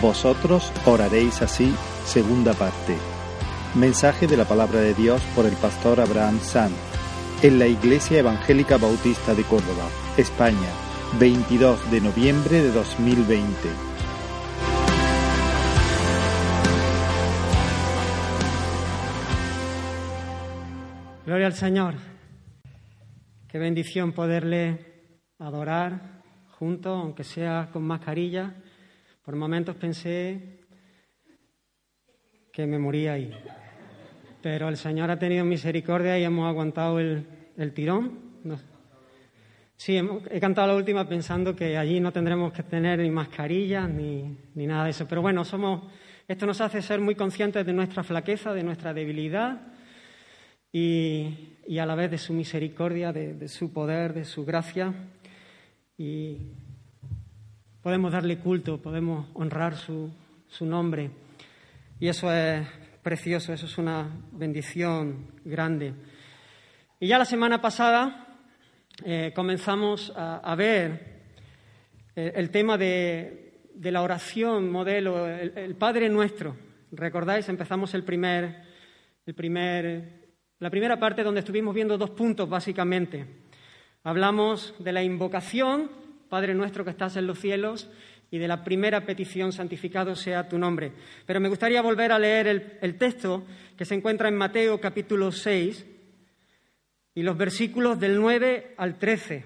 Vosotros oraréis así, segunda parte. Mensaje de la palabra de Dios por el pastor Abraham Sanz en la Iglesia Evangélica Bautista de Córdoba, España, 22 de noviembre de 2020. Gloria al Señor. Qué bendición poderle adorar juntos, aunque sea con mascarilla. Por momentos pensé que me moría ahí. Pero el Señor ha tenido misericordia y hemos aguantado el, tirón. Sí, he cantado la última pensando que allí no tendremos que tener ni mascarillas ni, ni nada de eso. Pero bueno, somos, esto nos hace ser muy conscientes de nuestra flaqueza, de nuestra debilidad y, y a la vez de su misericordia, de, de su poder, de su gracia. Y podemos darle culto, podemos honrar su, su nombre. Y eso es precioso, eso es una bendición grande. Y ya la semana pasada eh, comenzamos a, ver eh, el, tema de, de, la oración modelo, el, el, Padre Nuestro. ¿Recordáis? Empezamos el primer, el primer, la primera parte donde estuvimos viendo dos puntos básicamente. Hablamos de la invocación, Padre Nuestro que estás en los cielos, y de la primera petición, santificado sea tu nombre. Pero me gustaría volver a leer el, texto que se encuentra en Mateo capítulo 6 y los versículos del 9 al 13.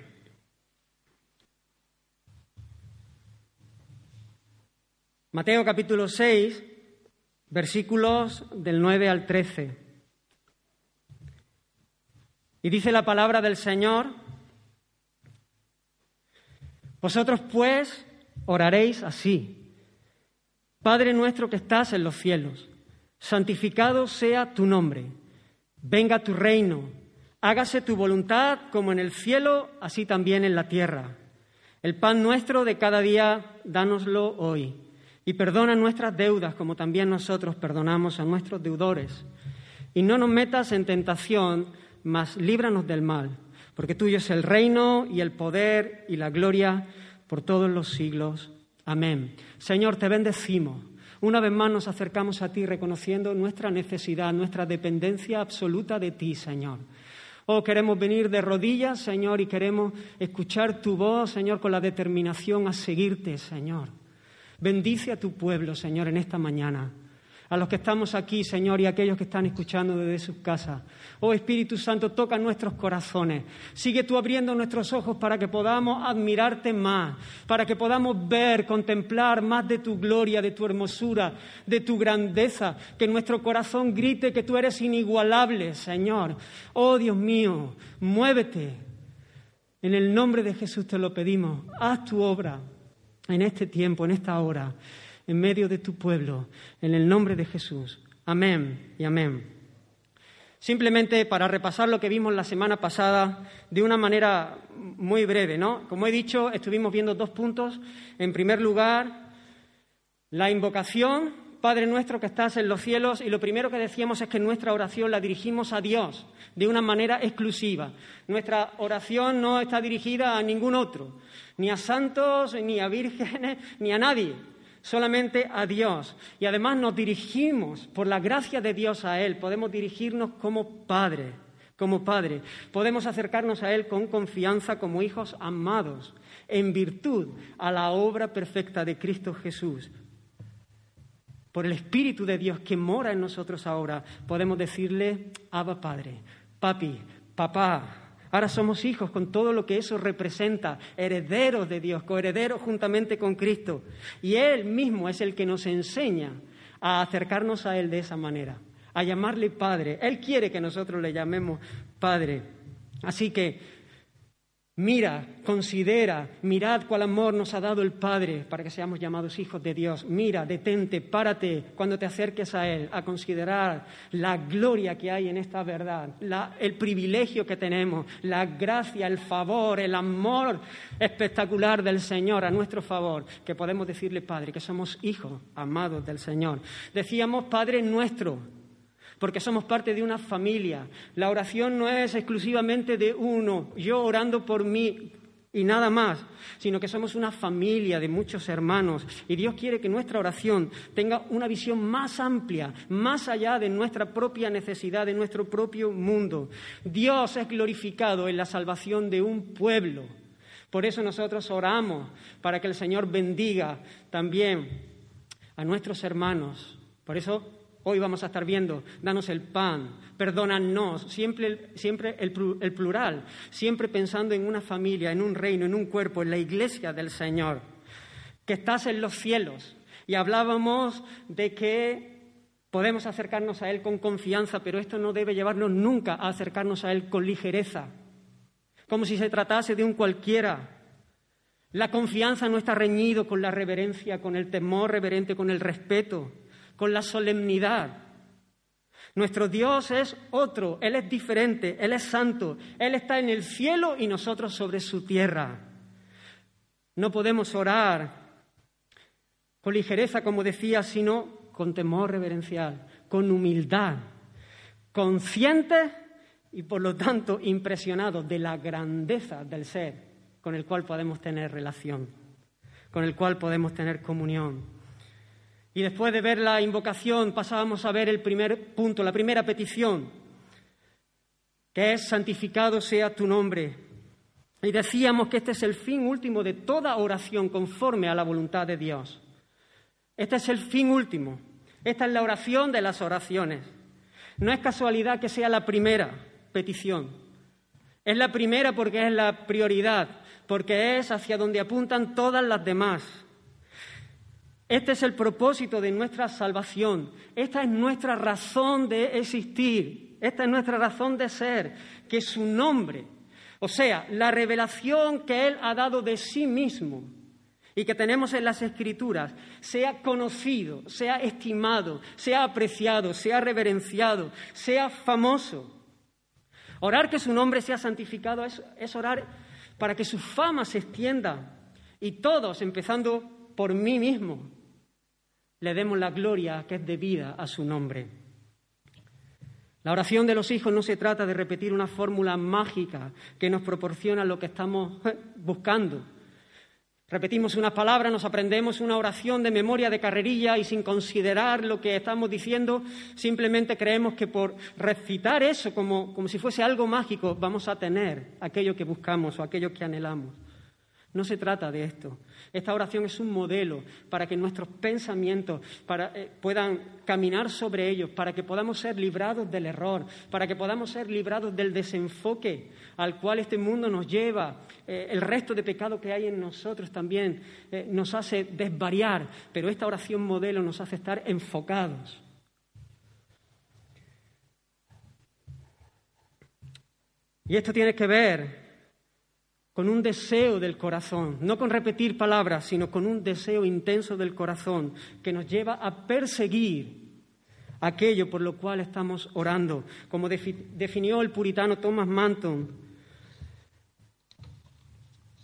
Mateo capítulo 6, versículos del 9 al 13. Y dice la palabra del Señor, vosotros pues Oraréis así. Padre nuestro que estás en los cielos, santificado sea tu nombre. Venga tu reino. Hágase tu voluntad como en el cielo, así también en la tierra. El pan nuestro de cada día, dánoslo hoy. Y perdona nuestras deudas como también nosotros perdonamos a nuestros deudores. Y no nos metas en tentación, mas líbranos del mal, porque tuyo es el reino y el poder y la gloria por todos los siglos. Amén. Señor, te bendecimos. Una vez más nos acercamos a ti reconociendo nuestra necesidad, nuestra dependencia absoluta de ti, Señor. Oh, queremos venir de rodillas, Señor, y queremos escuchar tu voz, Señor, con la determinación a seguirte, Señor. Bendice a tu pueblo, Señor, en esta mañana a los que estamos aquí, Señor, y a aquellos que están escuchando desde sus casas. Oh Espíritu Santo, toca nuestros corazones. Sigue tú abriendo nuestros ojos para que podamos admirarte más, para que podamos ver, contemplar más de tu gloria, de tu hermosura, de tu grandeza. Que nuestro corazón grite que tú eres inigualable, Señor. Oh Dios mío, muévete. En el nombre de Jesús te lo pedimos. Haz tu obra en este tiempo, en esta hora en medio de tu pueblo, en el nombre de Jesús. Amén y amén. Simplemente para repasar lo que vimos la semana pasada de una manera muy breve, ¿no? Como he dicho, estuvimos viendo dos puntos. En primer lugar, la invocación, Padre nuestro que estás en los cielos, y lo primero que decíamos es que nuestra oración la dirigimos a Dios de una manera exclusiva. Nuestra oración no está dirigida a ningún otro, ni a santos, ni a vírgenes, ni a nadie solamente a Dios. Y además nos dirigimos, por la gracia de Dios a Él, podemos dirigirnos como Padre, como Padre. Podemos acercarnos a Él con confianza como hijos amados, en virtud a la obra perfecta de Cristo Jesús. Por el Espíritu de Dios que mora en nosotros ahora, podemos decirle, Abba Padre, Papi, Papá, Ahora somos hijos con todo lo que eso representa, herederos de Dios, coherederos juntamente con Cristo. Y Él mismo es el que nos enseña a acercarnos a Él de esa manera, a llamarle Padre. Él quiere que nosotros le llamemos Padre. Así que Mira, considera, mirad cuál amor nos ha dado el Padre para que seamos llamados hijos de Dios. Mira, detente, párate cuando te acerques a Él, a considerar la gloria que hay en esta verdad, el privilegio que tenemos, la gracia, el favor, el amor espectacular del Señor a nuestro favor, que podemos decirle, Padre, que somos hijos amados del Señor. Decíamos, Padre nuestro, porque somos parte de una familia. La oración no es exclusivamente de uno, yo orando por mí, y nada más, sino que somos una familia de muchos hermanos y Dios quiere que nuestra oración tenga una visión más amplia, más allá de nuestra propia necesidad, de nuestro propio mundo. Dios es glorificado en la salvación de un pueblo. Por eso nosotros oramos para que el Señor bendiga también a nuestros hermanos. Por eso Hoy vamos a estar viendo, danos el pan, perdónanos, siempre, el, el, plural, siempre pensando en una familia, en un reino, en un cuerpo, en la iglesia del Señor, que estás en los cielos. Y hablábamos de que podemos acercarnos a Él con confianza, pero esto no debe llevarnos nunca a acercarnos a Él con ligereza, como si se tratase de un cualquiera. La confianza no está reñido con la reverencia, con el temor reverente, con el respeto con la solemnidad. Nuestro Dios es otro, Él es diferente, Él es santo, Él está en el cielo y nosotros sobre su tierra. No podemos orar con ligereza, como decía, sino con temor reverencial, con humildad, conscientes y por lo tanto impresionados de la grandeza del ser con el cual podemos tener relación, con el cual podemos tener comunión. Y después de ver la invocación pasábamos a ver el primer punto, la primera petición, que es santificado sea tu nombre. Y decíamos que este es el fin último de toda oración conforme a la voluntad de Dios. Este es el fin último. Esta es la oración de las oraciones. No es casualidad que sea la primera petición. Es la primera porque es la prioridad, porque es hacia donde apuntan todas las demás. Este es el propósito de nuestra salvación. Esta es nuestra razón de existir. Esta es nuestra razón de ser. Que su nombre, o sea, la revelación que Él ha dado de sí mismo y que tenemos en las Escrituras, sea conocido, sea estimado, sea apreciado, sea reverenciado, sea famoso. Orar que su nombre sea santificado es, es orar para que su fama se extienda y todos, empezando por mí mismo, le demos la gloria que es debida a su nombre. La oración de los hijos no se trata de repetir una fórmula mágica que nos proporciona lo que estamos buscando. Repetimos unas palabras, nos aprendemos una oración de memoria de carrerilla y sin considerar lo que estamos diciendo, simplemente creemos que por recitar eso como, como si fuese algo mágico vamos a tener aquello que buscamos o aquello que anhelamos. No se trata de esto. Esta oración es un modelo para que nuestros pensamientos eh, puedan caminar sobre ellos, para que podamos ser librados del error, para que podamos ser librados del desenfoque al cual este mundo nos lleva. Eh, el resto de pecado que hay en nosotros también eh, nos hace desvariar, pero esta oración modelo nos hace estar enfocados. Y esto tiene que ver con un deseo del corazón, no con repetir palabras, sino con un deseo intenso del corazón que nos lleva a perseguir aquello por lo cual estamos orando, como definió el puritano Thomas Manton.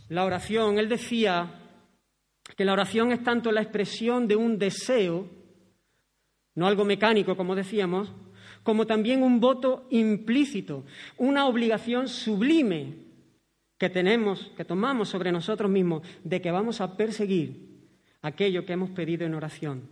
La oración, él decía que la oración es tanto la expresión de un deseo, no algo mecánico, como decíamos, como también un voto implícito, una obligación sublime que tenemos, que tomamos sobre nosotros mismos, de que vamos a perseguir aquello que hemos pedido en oración.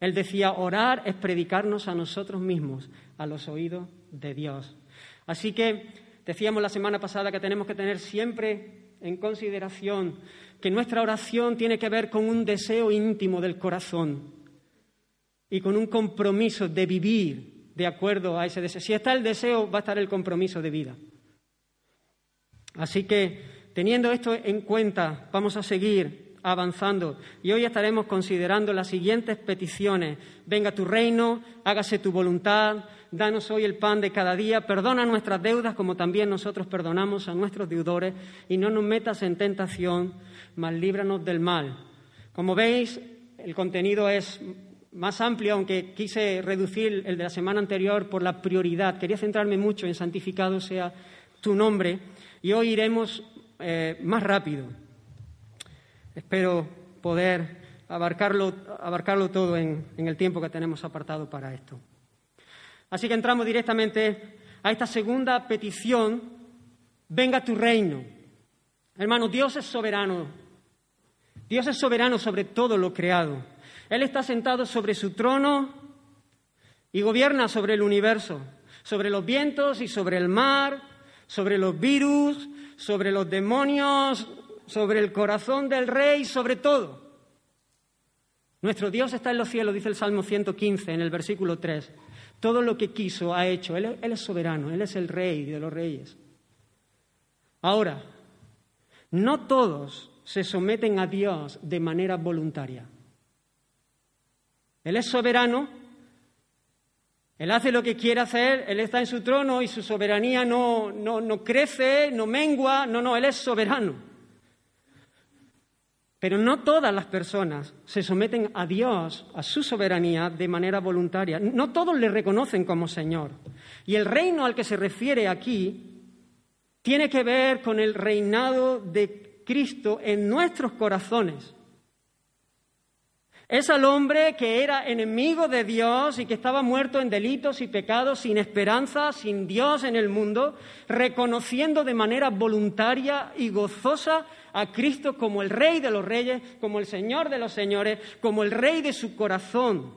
Él decía, orar es predicarnos a nosotros mismos, a los oídos de Dios. Así que decíamos la semana pasada que tenemos que tener siempre en consideración que nuestra oración tiene que ver con un deseo íntimo del corazón y con un compromiso de vivir de acuerdo a ese deseo. Si está el deseo, va a estar el compromiso de vida. Así que, teniendo esto en cuenta, vamos a seguir avanzando y hoy estaremos considerando las siguientes peticiones. Venga tu reino, hágase tu voluntad, danos hoy el pan de cada día, perdona nuestras deudas como también nosotros perdonamos a nuestros deudores y no nos metas en tentación, mas líbranos del mal. Como veis, el contenido es más amplio, aunque quise reducir el de la semana anterior por la prioridad. Quería centrarme mucho en santificado sea tu nombre y hoy iremos eh, más rápido. Espero poder abarcarlo, abarcarlo todo en, en el tiempo que tenemos apartado para esto. Así que entramos directamente a esta segunda petición, venga tu reino. Hermanos, Dios es soberano. Dios es soberano sobre todo lo creado. Él está sentado sobre su trono y gobierna sobre el universo, sobre los vientos y sobre el mar, sobre los virus, sobre los demonios, sobre el corazón del rey, sobre todo. Nuestro Dios está en los cielos, dice el Salmo 115 en el versículo 3. Todo lo que quiso ha hecho. Él, él es soberano, Él es el rey de los reyes. Ahora, no todos se someten a Dios de manera voluntaria. Él es soberano, Él hace lo que quiere hacer, Él está en su trono y su soberanía no, no, no crece, no mengua, no, no, Él es soberano. Pero no todas las personas se someten a Dios, a su soberanía, de manera voluntaria. No todos le reconocen como Señor. Y el reino al que se refiere aquí tiene que ver con el reinado de Cristo en nuestros corazones. Es al hombre que era enemigo de Dios y que estaba muerto en delitos y pecados, sin esperanza, sin Dios en el mundo, reconociendo de manera voluntaria y gozosa a Cristo como el Rey de los Reyes, como el Señor de los Señores, como el Rey de su corazón,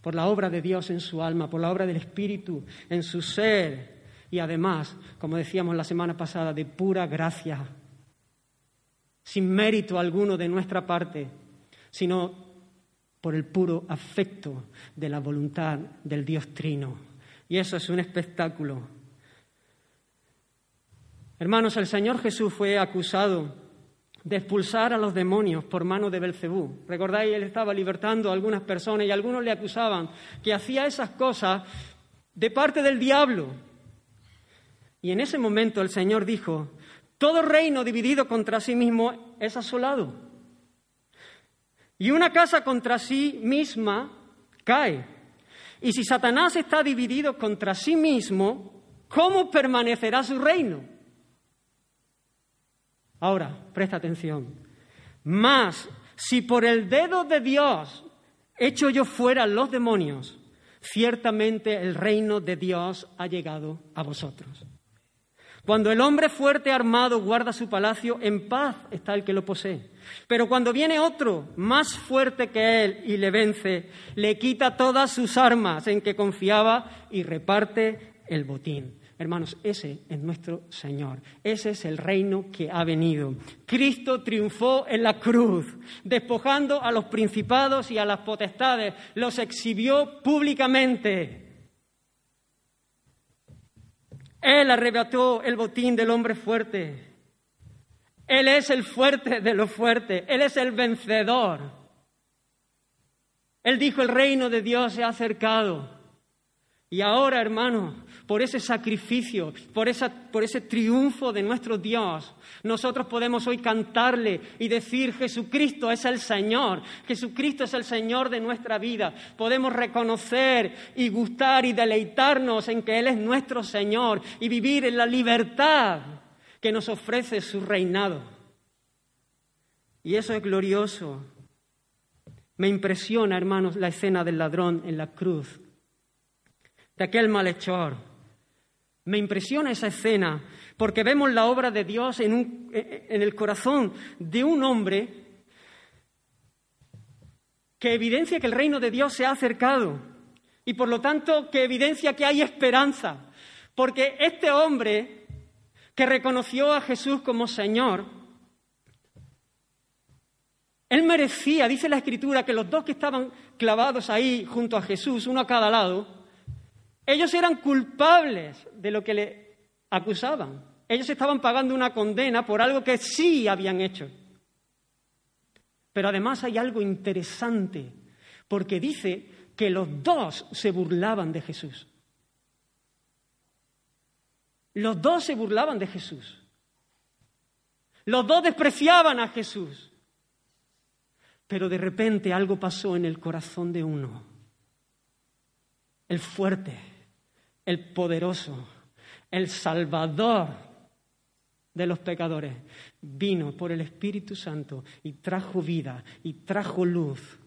por la obra de Dios en su alma, por la obra del Espíritu en su ser. Y además, como decíamos la semana pasada, de pura gracia, sin mérito alguno de nuestra parte sino por el puro afecto de la voluntad del Dios Trino. Y eso es un espectáculo. Hermanos, el Señor Jesús fue acusado de expulsar a los demonios por mano de Belcebú. Recordáis, él estaba libertando a algunas personas y algunos le acusaban que hacía esas cosas de parte del diablo. Y en ese momento el Señor dijo, todo reino dividido contra sí mismo es asolado. Y una casa contra sí misma cae. Y si Satanás está dividido contra sí mismo, ¿cómo permanecerá su reino? Ahora, presta atención. Más, si por el dedo de Dios echo yo fuera los demonios, ciertamente el reino de Dios ha llegado a vosotros. Cuando el hombre fuerte armado guarda su palacio, en paz está el que lo posee. Pero cuando viene otro más fuerte que él y le vence, le quita todas sus armas en que confiaba y reparte el botín. Hermanos, ese es nuestro Señor. Ese es el reino que ha venido. Cristo triunfó en la cruz, despojando a los principados y a las potestades. Los exhibió públicamente él arrebató el botín del hombre fuerte. Él es el fuerte de los fuertes. Él es el vencedor. Él dijo, el reino de Dios se ha acercado. Y ahora, hermano, por ese sacrificio, por, por, ese triunfo de nuestro Dios, nosotros podemos hoy cantarle y decir, Jesucristo es el Señor, Jesucristo es el Señor de nuestra vida. Podemos reconocer y gustar y deleitarnos en que Él es nuestro Señor y vivir en la libertad que nos ofrece su reinado. Y eso es glorioso. Me impresiona, hermanos, la escena del ladrón en la cruz de aquel malhechor. Me impresiona esa escena porque vemos la obra de Dios en, en el corazón de un hombre que evidencia que el reino de Dios se ha acercado y por lo tanto que evidencia que hay esperanza. Porque este hombre que reconoció a Jesús como Señor, él merecía, dice la Escritura, que los dos que estaban clavados ahí junto a Jesús, uno a cada lado, ellos eran culpables de lo que le acusaban. Ellos estaban pagando una condena por algo que sí habían hecho. Pero además hay algo interesante, porque dice que los dos se burlaban de Jesús. Los dos se burlaban de Jesús. Los dos despreciaban a Jesús. Pero de repente algo pasó en el corazón de uno, el fuerte, el poderoso, el salvador de los pecadores, vino por el Espíritu Santo y trajo vida y trajo luz.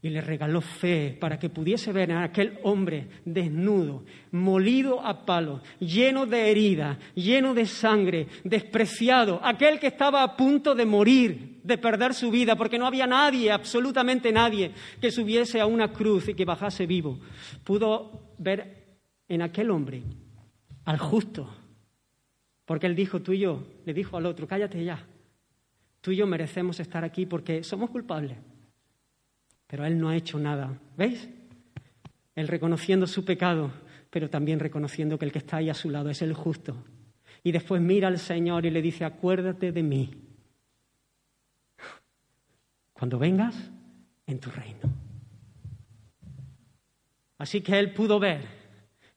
Y le regaló fe para que pudiese ver a aquel hombre desnudo, molido a palo, lleno de heridas, lleno de sangre, despreciado, aquel que estaba a punto de morir, de perder su vida, porque no había nadie, absolutamente nadie, que subiese a una cruz y que bajase vivo. Pudo ver en aquel hombre al justo, porque él dijo, tú y yo, le dijo al otro, cállate ya, tú y yo merecemos estar aquí porque somos culpables. Pero él no ha hecho nada. ¿Veis? Él reconociendo su pecado, pero también reconociendo que el que está ahí a su lado es el justo. Y después mira al Señor y le dice, acuérdate de mí. Cuando vengas en tu reino. Así que él pudo ver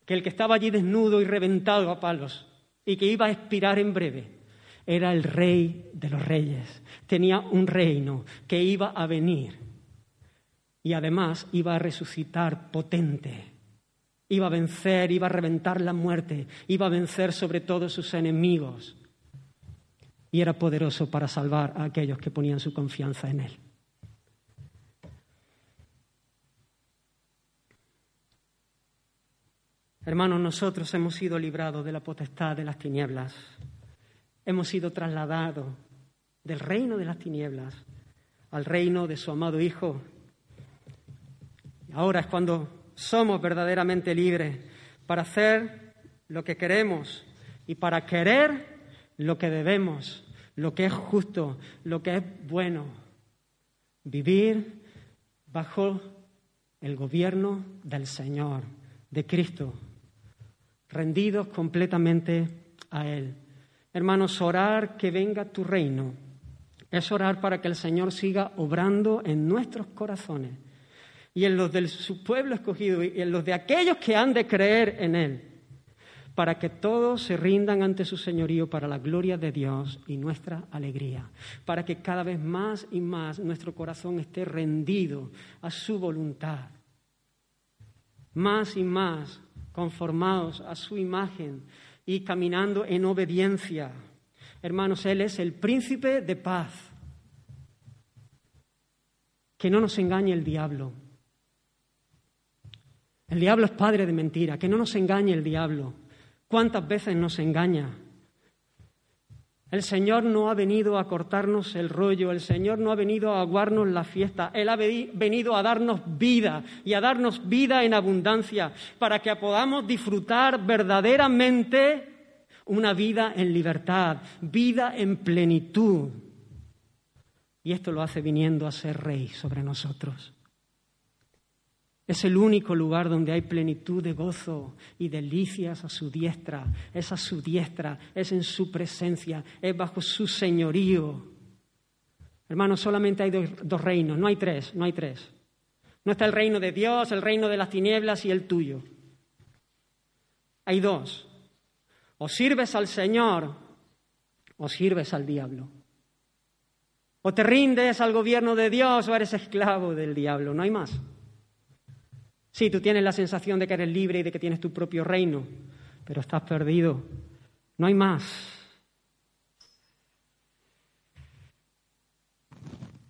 que el que estaba allí desnudo y reventado a palos y que iba a expirar en breve era el rey de los reyes. Tenía un reino que iba a venir y además iba a resucitar potente. Iba a vencer, iba a reventar la muerte, iba a vencer sobre todos sus enemigos. Y era poderoso para salvar a aquellos que ponían su confianza en él. Hermanos, nosotros hemos sido librados de la potestad de las tinieblas. Hemos sido trasladados del reino de las tinieblas al reino de su amado Hijo, Ahora es cuando somos verdaderamente libres para hacer lo que queremos y para querer lo que debemos, lo que es justo, lo que es bueno. Vivir bajo el gobierno del Señor, de Cristo, rendidos completamente a Él. Hermanos, orar que venga tu reino es orar para que el Señor siga obrando en nuestros corazones y en los de su pueblo escogido y en los de aquellos que han de creer en Él, para que todos se rindan ante su señorío para la gloria de Dios y nuestra alegría, para que cada vez más y más nuestro corazón esté rendido a su voluntad, más y más conformados a su imagen y caminando en obediencia. Hermanos, Él es el príncipe de paz. Que no nos engañe el diablo. El diablo es padre de mentira, que no nos engañe el diablo. ¿Cuántas veces nos engaña? El Señor no ha venido a cortarnos el rollo, el Señor no ha venido a aguarnos la fiesta, Él ha venido a darnos vida y a darnos vida en abundancia para que podamos disfrutar verdaderamente una vida en libertad, vida en plenitud. Y esto lo hace viniendo a ser rey sobre nosotros. Es el único lugar donde hay plenitud de gozo y delicias a su diestra. Es a su diestra, es en su presencia, es bajo su señorío. Hermanos, solamente hay dos, reinos, no hay tres, no hay tres. No está el reino de Dios, el reino de las tinieblas y el tuyo. Hay dos. O sirves al Señor o sirves al diablo. O te rindes al gobierno de Dios o eres esclavo del diablo, no hay más. Sí, tú tienes la sensación de que eres libre y de que tienes tu propio reino, pero estás perdido. No hay más.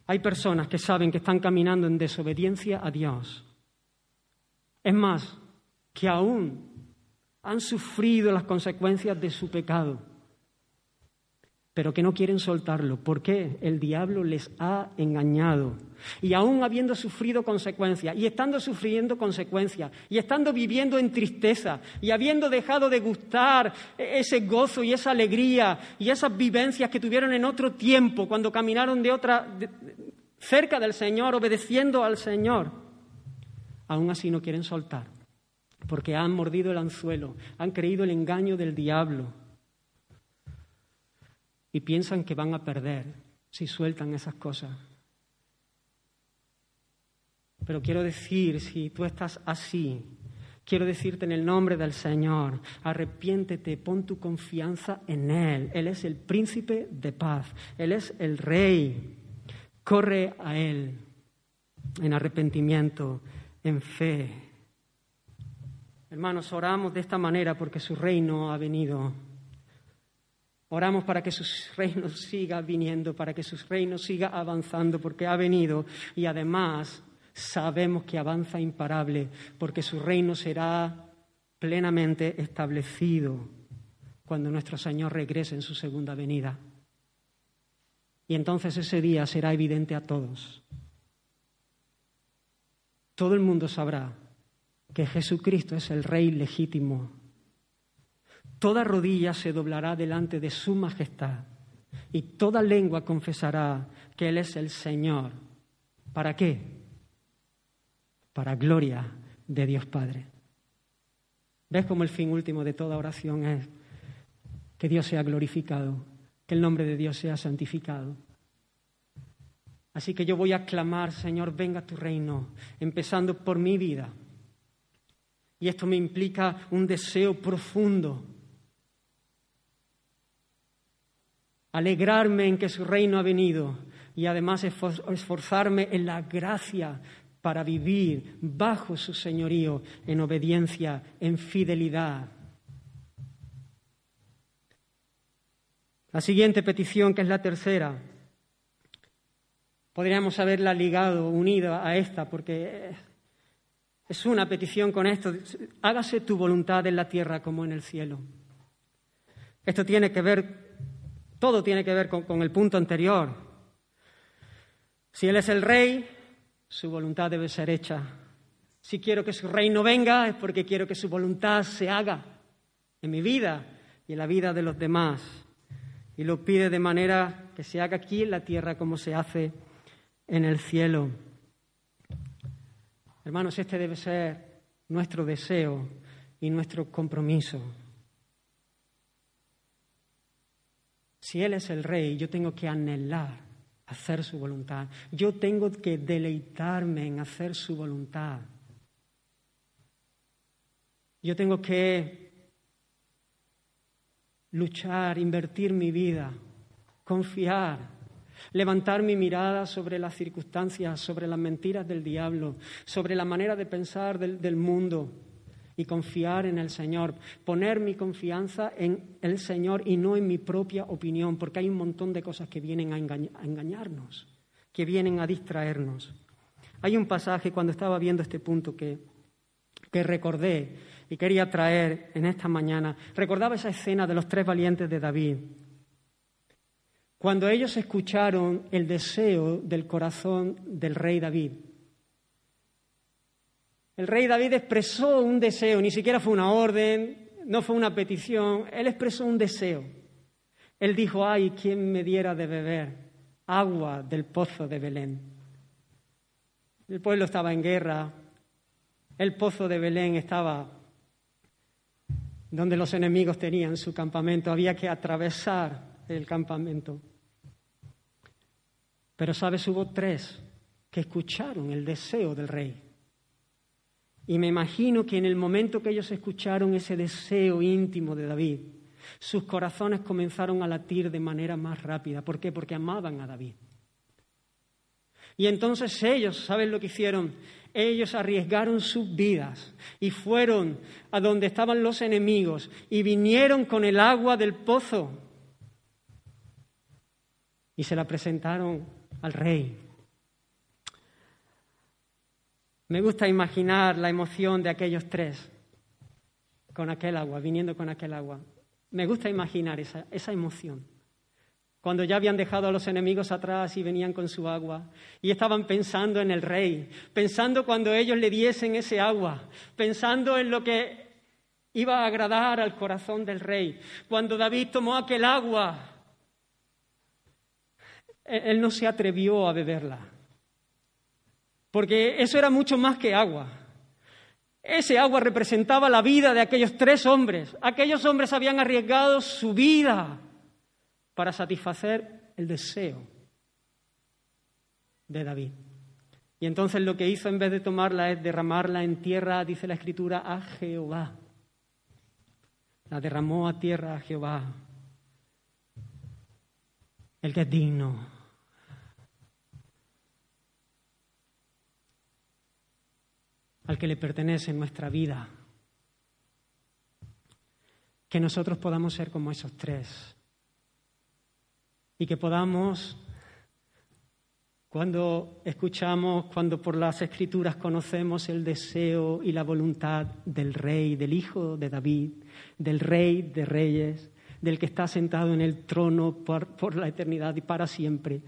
Hay personas que saben que están caminando en desobediencia a Dios. Es más, que aún han sufrido las consecuencias de su pecado pero que no quieren soltarlo. ¿Por qué? El diablo les ha engañado. Y aún habiendo sufrido consecuencias, y estando sufriendo consecuencias, y estando viviendo en tristeza, y habiendo dejado de gustar ese gozo y esa alegría y esas vivencias que tuvieron en otro tiempo, cuando caminaron de otra, cerca del Señor, obedeciendo al Señor, aún así no quieren soltar, porque han mordido el anzuelo, han creído el engaño del diablo y piensan que van a perder si sueltan esas cosas. Pero quiero decir, si tú estás así, quiero decirte en el nombre del Señor, arrepiéntete, pon tu confianza en Él. Él es el príncipe de paz, Él es el rey. Corre a Él en arrepentimiento, en fe. Hermanos, oramos de esta manera porque su reino ha venido Oramos para que su reino siga viniendo, para que su reino siga avanzando, porque ha venido y además sabemos que avanza imparable, porque su reino será plenamente establecido cuando nuestro Señor regrese en su segunda venida. Y entonces ese día será evidente a todos. Todo el mundo sabrá que Jesucristo es el Rey legítimo. Toda rodilla se doblará delante de su majestad y toda lengua confesará que Él es el Señor. ¿Para qué? Para gloria de Dios Padre. ¿Ves cómo el fin último de toda oración es que Dios sea glorificado, que el nombre de Dios sea santificado? Así que yo voy a clamar, Señor, venga tu reino, empezando por mi vida. Y esto me implica un deseo profundo alegrarme en que su reino ha venido y además esforzarme en la gracia para vivir bajo su señorío en obediencia, en fidelidad. La siguiente petición, que es la tercera, podríamos haberla ligado, unida a esta, porque es una petición con esto. Hágase tu voluntad en la tierra como en el cielo. Esto tiene que ver todo tiene que ver con, el punto anterior. Si Él es el rey, su voluntad debe ser hecha. Si quiero que su reino venga, es porque quiero que su voluntad se haga en mi vida y en la vida de los demás. Y lo pide de manera que se haga aquí en la tierra como se hace en el cielo. Hermanos, este debe ser nuestro deseo y nuestro compromiso. Si Él es el rey, yo tengo que anhelar hacer su voluntad. Yo tengo que deleitarme en hacer su voluntad. Yo tengo que luchar, invertir mi vida, confiar, levantar mi mirada sobre las circunstancias, sobre las mentiras del diablo, sobre la manera de pensar del, del mundo y confiar en el Señor, poner mi confianza en el Señor y no en mi propia opinión, porque hay un montón de cosas que vienen a, engañarnos, que vienen a distraernos. Hay un pasaje cuando estaba viendo este punto que, que recordé y quería traer en esta mañana. Recordaba esa escena de los tres valientes de David. Cuando ellos escucharon el deseo del corazón del rey David, el rey David expresó un deseo, ni siquiera fue una orden, no fue una petición, él expresó un deseo. Él dijo, ay, ¿quién me diera de beber agua del pozo de Belén? El pueblo estaba en guerra, el pozo de Belén estaba donde los enemigos tenían su campamento, había que atravesar el campamento. Pero, ¿sabes? Hubo tres que escucharon el deseo del rey. Y me imagino que en el momento que ellos escucharon ese deseo íntimo de David, sus corazones comenzaron a latir de manera más rápida. ¿Por qué? Porque amaban a David. Y entonces ellos, ¿saben lo que hicieron? Ellos arriesgaron sus vidas y fueron a donde estaban los enemigos y vinieron con el agua del pozo y se la presentaron al rey. Me gusta imaginar la emoción de aquellos tres con aquel agua, viniendo con aquel agua. Me gusta imaginar esa, esa emoción. Cuando ya habían dejado a los enemigos atrás y venían con su agua y estaban pensando en el rey, pensando cuando ellos le diesen ese agua, pensando en lo que iba a agradar al corazón del rey. Cuando David tomó aquel agua, él no se atrevió a beberla porque eso era mucho más que agua. Ese agua representaba la vida de aquellos tres hombres. Aquellos hombres habían arriesgado su vida para satisfacer el deseo de David. Y entonces lo que hizo en vez de tomarla es derramarla en tierra, dice la escritura, a Jehová. La derramó a tierra a Jehová, el que es digno al que le pertenece en nuestra vida. Que nosotros podamos ser como esos tres y que podamos cuando escuchamos, cuando por las escrituras conocemos el deseo y la voluntad del rey, del hijo de David, del rey de reyes, del que está sentado en el trono por, la eternidad y para siempre,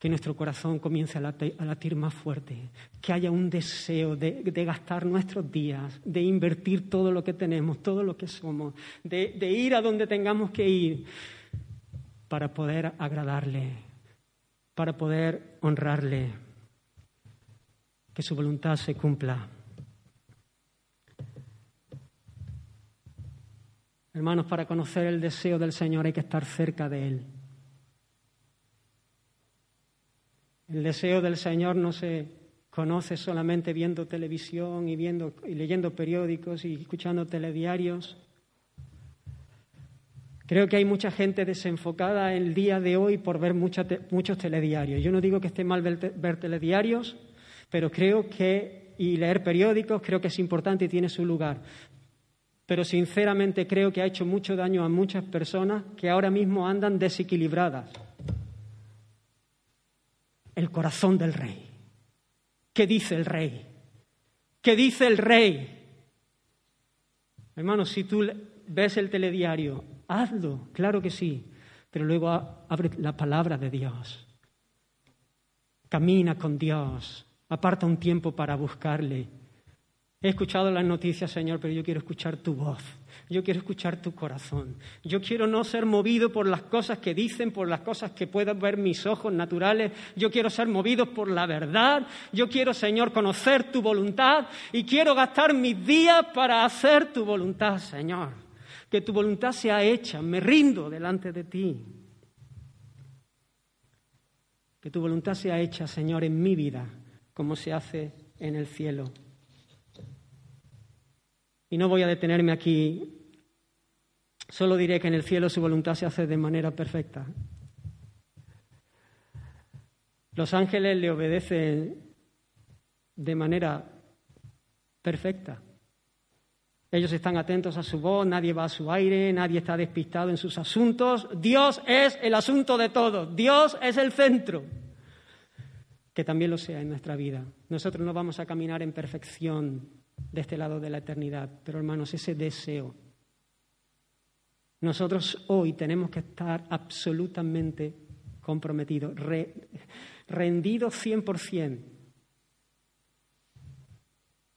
que nuestro corazón comience a latir, más fuerte, que haya un deseo de, gastar nuestros días, de invertir todo lo que tenemos, todo lo que somos, de ir a donde tengamos que ir para poder agradarle, para poder honrarle, que su voluntad se cumpla. Hermanos, para conocer el deseo del Señor hay que estar cerca de Él. El deseo del Señor no se conoce solamente viendo televisión y, viendo, y leyendo periódicos y escuchando telediarios. Creo que hay mucha gente desenfocada el día de hoy por ver muchos telediarios. Yo no digo que esté mal ver, telediarios, pero creo que, y leer periódicos, creo que es importante y tiene su lugar. Pero sinceramente creo que ha hecho mucho daño a muchas personas que ahora mismo andan desequilibradas. El corazón del rey. ¿Qué dice el rey? ¿Qué dice el rey? Hermanos, si tú ves el telediario hazlo, claro que sí, pero luego abre la palabra de Dios. Camina con Dios, aparta un tiempo para buscarle. He escuchado las noticias, Señor, pero yo quiero escuchar tu voz. Yo quiero escuchar tu corazón. Yo quiero no ser movido por las cosas que dicen, por las cosas que puedan ver mis ojos naturales. Yo quiero ser movido por la verdad. Yo quiero, Señor, conocer tu voluntad y quiero gastar mis días para hacer tu voluntad, Señor que tu voluntad sea hecha, me rindo delante de ti. Que tu voluntad sea hecha, Señor, en mi vida, como se hace en el cielo. Y no voy a detenerme aquí, solo diré que en el cielo su voluntad se hace de manera perfecta. Los ángeles le obedecen de manera perfecta. Ellos están atentos a su voz, nadie va a su aire, nadie está despistado en sus asuntos. Dios es el asunto de todo, Dios es el centro. Que también lo sea en nuestra vida. Nosotros no vamos a caminar en perfección de este lado de la eternidad, pero hermanos, ese deseo. Nosotros hoy tenemos que estar absolutamente comprometidos, rendidos 100%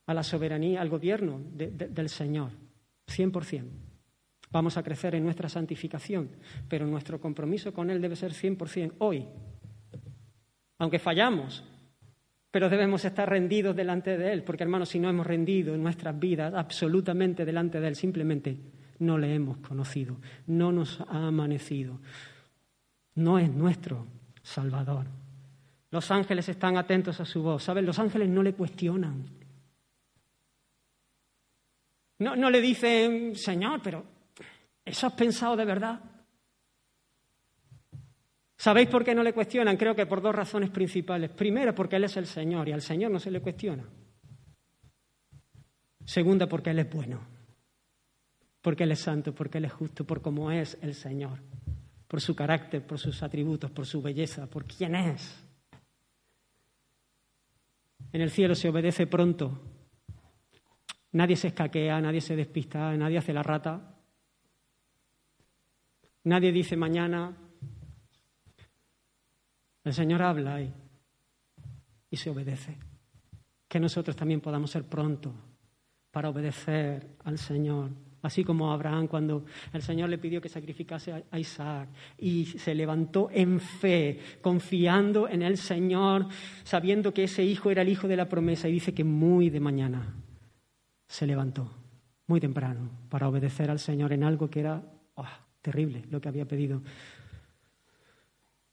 a la soberanía, al gobierno del Señor, 100%. Vamos a crecer en nuestra santificación, pero nuestro compromiso con Él debe ser 100% hoy. Aunque fallamos, pero debemos estar rendidos delante de Él, porque hermanos, si no hemos rendido en nuestras vidas absolutamente delante de Él, simplemente no le hemos conocido, no nos ha amanecido, no es nuestro Salvador. Los ángeles están atentos a su voz, ¿saben? Los ángeles no le cuestionan, no, le dicen, Señor, pero ¿eso has pensado de verdad? ¿Sabéis por qué no le cuestionan? Creo que por dos razones principales. Primero, porque Él es el Señor y al Señor no se le cuestiona. Segunda, porque Él es bueno. Porque Él es santo, porque Él es justo, por cómo es el Señor. Por su carácter, por sus atributos, por su belleza, por quién es. En el cielo se obedece pronto Nadie se escaquea, nadie se despista, nadie hace la rata. Nadie dice mañana. El Señor habla y, y se obedece. Que nosotros también podamos ser prontos para obedecer al Señor. Así como Abraham cuando el Señor le pidió que sacrificase a Isaac y se levantó en fe, confiando en el Señor, sabiendo que ese hijo era el hijo de la promesa y dice que muy de mañana se levantó muy temprano para obedecer al Señor en algo que era oh, terrible, lo que había pedido.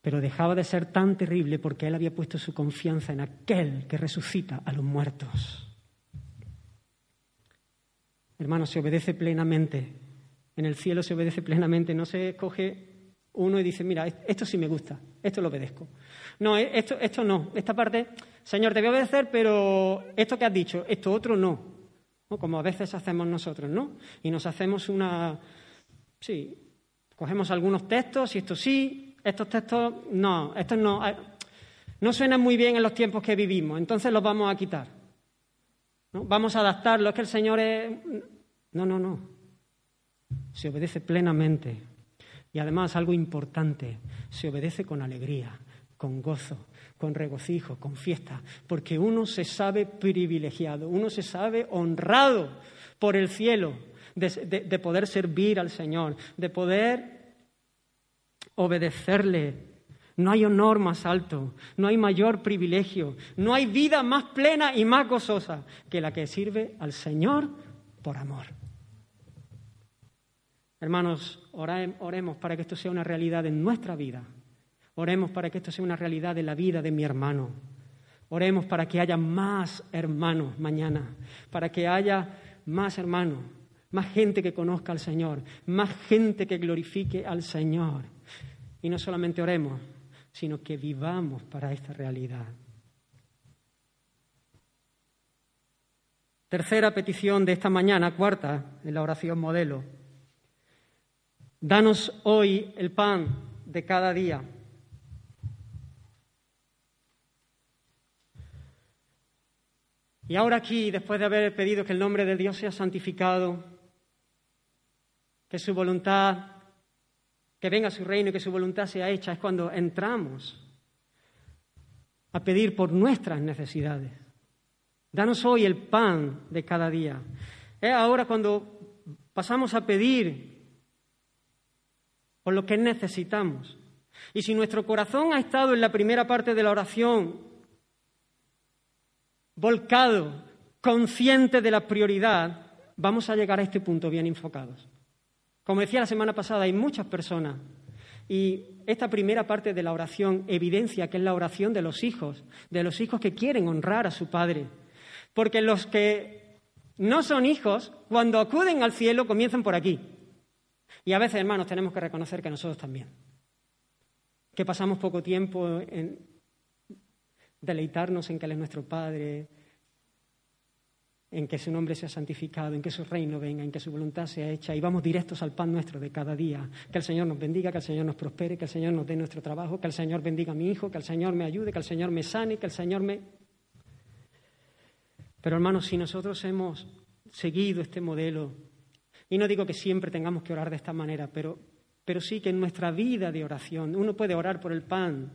Pero dejaba de ser tan terrible porque él había puesto su confianza en aquel que resucita a los muertos. Hermano, se obedece plenamente. En el cielo se obedece plenamente. No se coge uno y dice, mira, esto sí me gusta, esto lo obedezco. No, esto, esto no. Esta parte, Señor, te voy a obedecer, pero esto que has dicho, esto otro no como a veces hacemos nosotros, ¿no? Y nos hacemos una... Sí, cogemos algunos textos y esto sí, estos textos no, estos no, eh, no suenan muy bien en los tiempos que vivimos, entonces los vamos a quitar. Vamos a adaptarlos, es que el Señor es... No, no, no. Se obedece plenamente. Y además, algo importante, se obedece con alegría, con gozo, con regocijo, con fiesta, porque uno se sabe privilegiado, uno se sabe honrado por el cielo de, poder servir al Señor, de poder obedecerle. No hay honor más alto, no hay mayor privilegio, no hay vida más plena y más gozosa que la que sirve al Señor por amor. Hermanos, oremos para que esto sea una realidad en nuestra vida. Oremos para que esto sea una realidad en la vida de mi hermano. Oremos para que haya más hermanos mañana, para que haya más hermanos, más gente que conozca al Señor, más gente que glorifique al Señor. Y no solamente oremos, sino que vivamos para esta realidad. Tercera petición de esta mañana, cuarta, en la oración modelo. Danos hoy el pan de cada día. Y ahora aquí, después de haber pedido que el nombre de Dios sea santificado, que su voluntad, que venga su reino y que su voluntad sea hecha, es cuando entramos a pedir por nuestras necesidades. Danos hoy el pan de cada día. Es ahora cuando pasamos a pedir por lo que necesitamos. Y si nuestro corazón ha estado en la primera parte de la oración volcado, consciente de la prioridad, vamos a llegar a este punto bien enfocados. Como decía la semana pasada, hay muchas personas y esta primera parte de la oración evidencia que es la oración de los hijos, de los hijos que quieren honrar a su padre. Porque los que no son hijos, cuando acuden al cielo, comienzan por aquí. Y a veces, hermanos, tenemos que reconocer que nosotros también. Que pasamos poco tiempo en deleitarnos en que Él es nuestro Padre, en que su nombre sea santificado, en que su reino venga, en que su voluntad sea hecha y vamos directos al pan nuestro de cada día. Que el Señor nos bendiga, que el Señor nos prospere, que el Señor nos dé nuestro trabajo, que el Señor bendiga a mi hijo, que el Señor me ayude, que el Señor me sane, que el Señor me... Pero hermanos, si nosotros hemos seguido este modelo y no digo que siempre tengamos que orar de esta manera, pero, pero sí que en nuestra vida de oración, uno puede orar por el pan,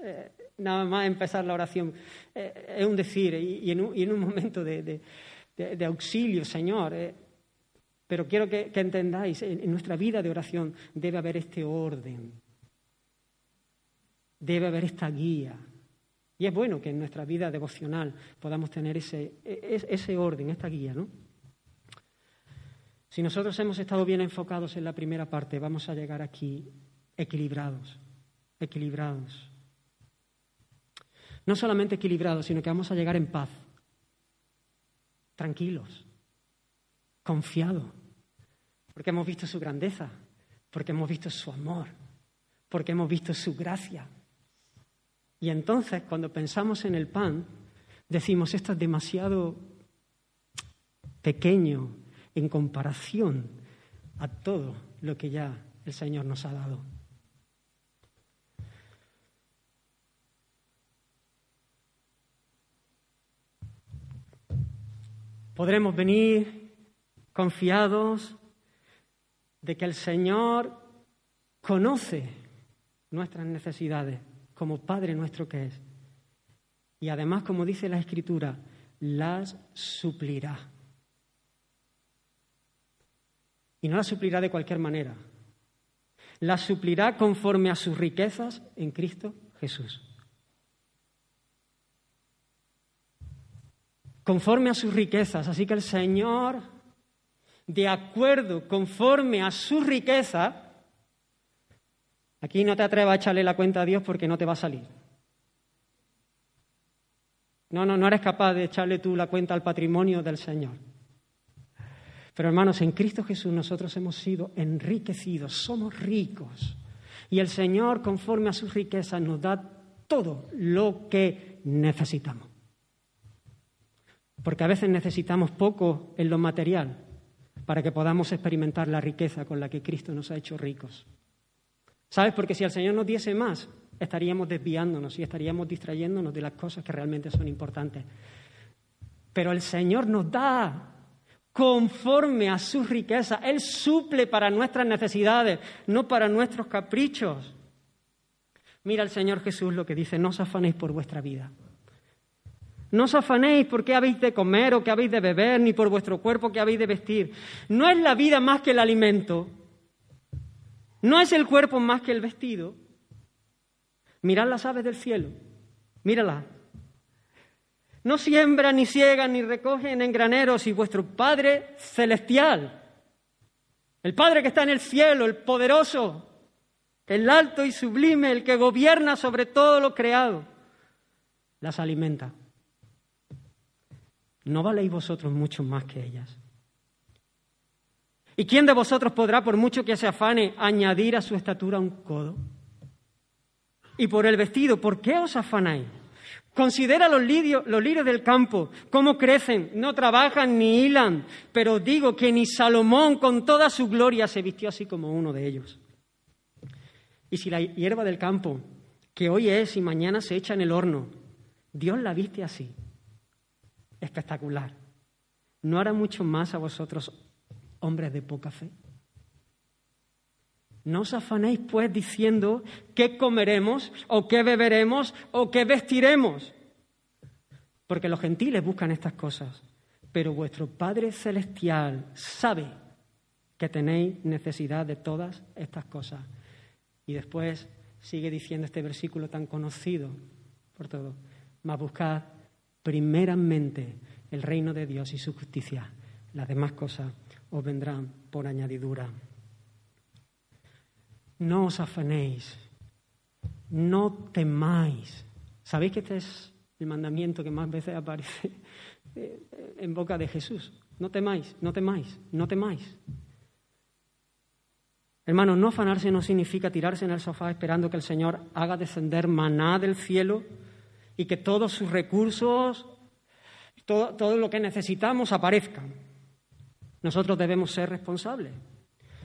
eh, nada más empezar la oración, eh, es un decir, y, en, un, momento de, auxilio, Señor. Eh, pero quiero que, entendáis, en, nuestra vida de oración debe haber este orden, debe haber esta guía. Y es bueno que en nuestra vida devocional podamos tener ese, e, ese orden, esta guía, ¿no? Si nosotros hemos estado bien enfocados en la primera parte, vamos a llegar aquí equilibrados, equilibrados. No solamente equilibrados, sino que vamos a llegar en paz, tranquilos, confiados, porque hemos visto su grandeza, porque hemos visto su amor, porque hemos visto su gracia. Y entonces, cuando pensamos en el pan, decimos, esto es demasiado pequeño, en comparación a todo lo que ya el Señor nos ha dado. Podremos venir confiados de que el Señor conoce nuestras necesidades como Padre nuestro que es. Y además, como dice la Escritura, las suplirá. Y no la suplirá de cualquier manera. La suplirá conforme a sus riquezas en Cristo Jesús. Conforme a sus riquezas. Así que el Señor, de acuerdo, conforme a su riqueza, aquí no te atrevas a echarle la cuenta a Dios porque no te va a salir. No, no, no eres capaz de echarle tú la cuenta al patrimonio del Señor. Pero hermanos, en Cristo Jesús nosotros hemos sido enriquecidos, somos ricos. Y el Señor, conforme a su riqueza, nos da todo lo que necesitamos. Porque a veces necesitamos poco en lo material para que podamos experimentar la riqueza con la que Cristo nos ha hecho ricos. ¿Sabes? Porque si el Señor nos diese más, estaríamos desviándonos y estaríamos distrayéndonos de las cosas que realmente son importantes. Pero el Señor nos da conforme a su riqueza. Él suple para nuestras necesidades, no para nuestros caprichos. Mira el Señor Jesús lo que dice, no os afanéis por vuestra vida. No os afanéis por qué habéis de comer o qué habéis de beber, ni por vuestro cuerpo qué habéis de vestir. No es la vida más que el alimento. No es el cuerpo más que el vestido. Mirad las aves del cielo. Míralas. No siembran, ni ciegan, ni recogen en graneros, y vuestro Padre celestial, el Padre que está en el cielo, el poderoso, el alto y sublime, el que gobierna sobre todo lo creado, las alimenta. ¿No valéis vosotros mucho más que ellas? ¿Y quién de vosotros podrá, por mucho que se afane, añadir a su estatura un codo? Y por el vestido, ¿por qué os afanáis? Considera los lirios, los lirios del campo, cómo crecen, no trabajan ni hilan, pero digo que ni Salomón con toda su gloria se vistió así como uno de ellos. Y si la hierba del campo, que hoy es y mañana se echa en el horno, Dios la viste así, espectacular. ¿No hará mucho más a vosotros, hombres de poca fe? No os afanéis pues diciendo qué comeremos o qué beberemos o qué vestiremos, porque los gentiles buscan estas cosas, pero vuestro Padre Celestial sabe que tenéis necesidad de todas estas cosas. Y después sigue diciendo este versículo tan conocido por todos, mas buscad primeramente el reino de Dios y su justicia. Las demás cosas os vendrán por añadidura. No os afanéis, no temáis. ¿Sabéis que este es el mandamiento que más veces aparece en boca de Jesús? No temáis, no temáis, no temáis. Hermanos, no afanarse no significa tirarse en el sofá esperando que el Señor haga descender maná del cielo y que todos sus recursos, todo, todo lo que necesitamos aparezcan. Nosotros debemos ser responsables.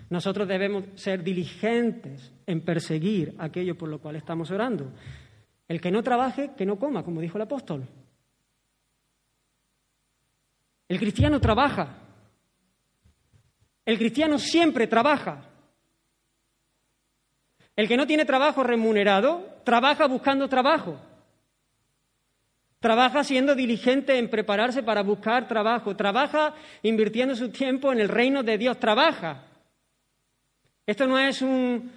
Nosotros debemos ser diligentes en perseguir aquello por lo cual estamos orando. El que no trabaje, que no coma, como dijo el apóstol. El cristiano trabaja. El cristiano siempre trabaja. El que no tiene trabajo remunerado, trabaja buscando trabajo. Trabaja siendo diligente en prepararse para buscar trabajo. Trabaja invirtiendo su tiempo en el reino de Dios. Trabaja. Esto no es un,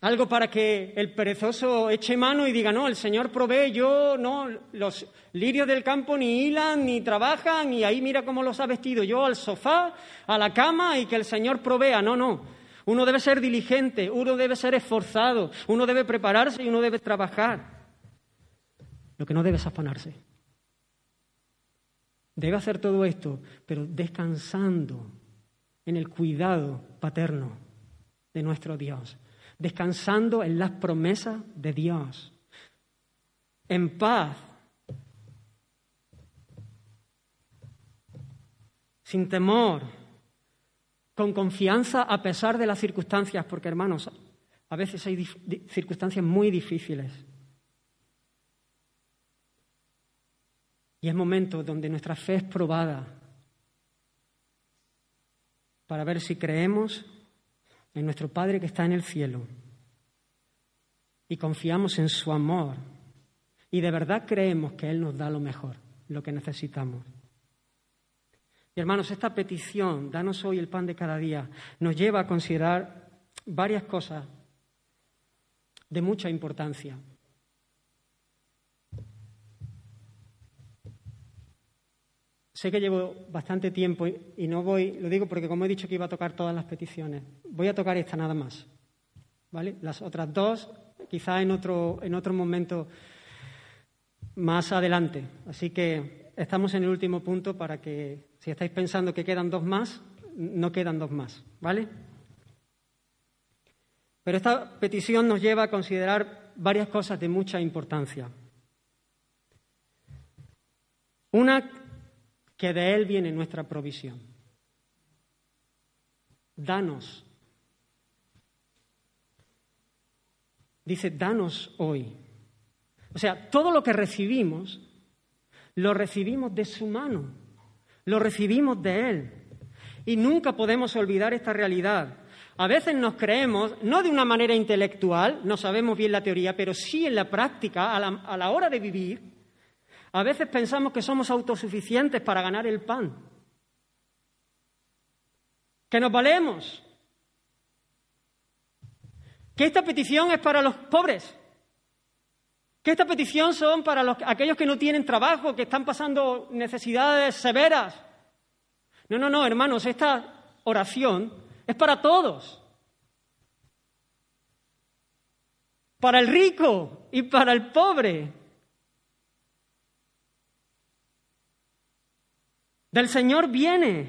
algo para que el perezoso eche mano y diga, no, el Señor provee, yo no, los lirios del campo ni hilan, ni trabajan, y ahí mira cómo los ha vestido, yo al sofá, a la cama y que el Señor provea. No, no. Uno debe ser diligente, uno debe ser esforzado, uno debe prepararse y uno debe trabajar. Lo que no debe es afanarse. Debe hacer todo esto, pero descansando en el cuidado paterno de nuestro Dios, descansando en las promesas de Dios, en paz, sin temor, con confianza a pesar de las circunstancias, porque hermanos, a veces hay circunstancias muy difíciles. Y es momento donde nuestra fe es probada para ver si creemos en nuestro Padre que está en el cielo y confiamos en su amor y de verdad creemos que Él nos da lo mejor, lo que necesitamos. Y hermanos, esta petición, danos hoy el pan de cada día, nos lleva a considerar varias cosas de mucha importancia. Sé que llevo bastante tiempo y no voy, lo digo porque como he dicho que iba a tocar todas las peticiones, voy a tocar esta nada más. ¿Vale? Las otras dos, quizá en otro, en otro momento más adelante. Así que estamos en el último punto para que, si estáis pensando que quedan dos más, no quedan dos más. ¿Vale? Pero esta petición nos lleva a considerar varias cosas de mucha importancia. Una que de Él viene nuestra provisión. Danos. dice, danos hoy. O sea, todo lo que recibimos, lo recibimos de su mano, lo recibimos de Él. Y nunca podemos olvidar esta realidad. A veces nos creemos, no de una manera intelectual, no sabemos bien la teoría, pero sí en la práctica, a la, a la hora de vivir, a veces pensamos que somos autosuficientes para ganar el pan, que nos valemos, que esta petición es para los pobres, que esta petición son para los, aquellos que no tienen trabajo, que están pasando necesidades severas. No, no, no, hermanos, esta oración es para todos. Para el rico y para el pobre. Del Señor viene.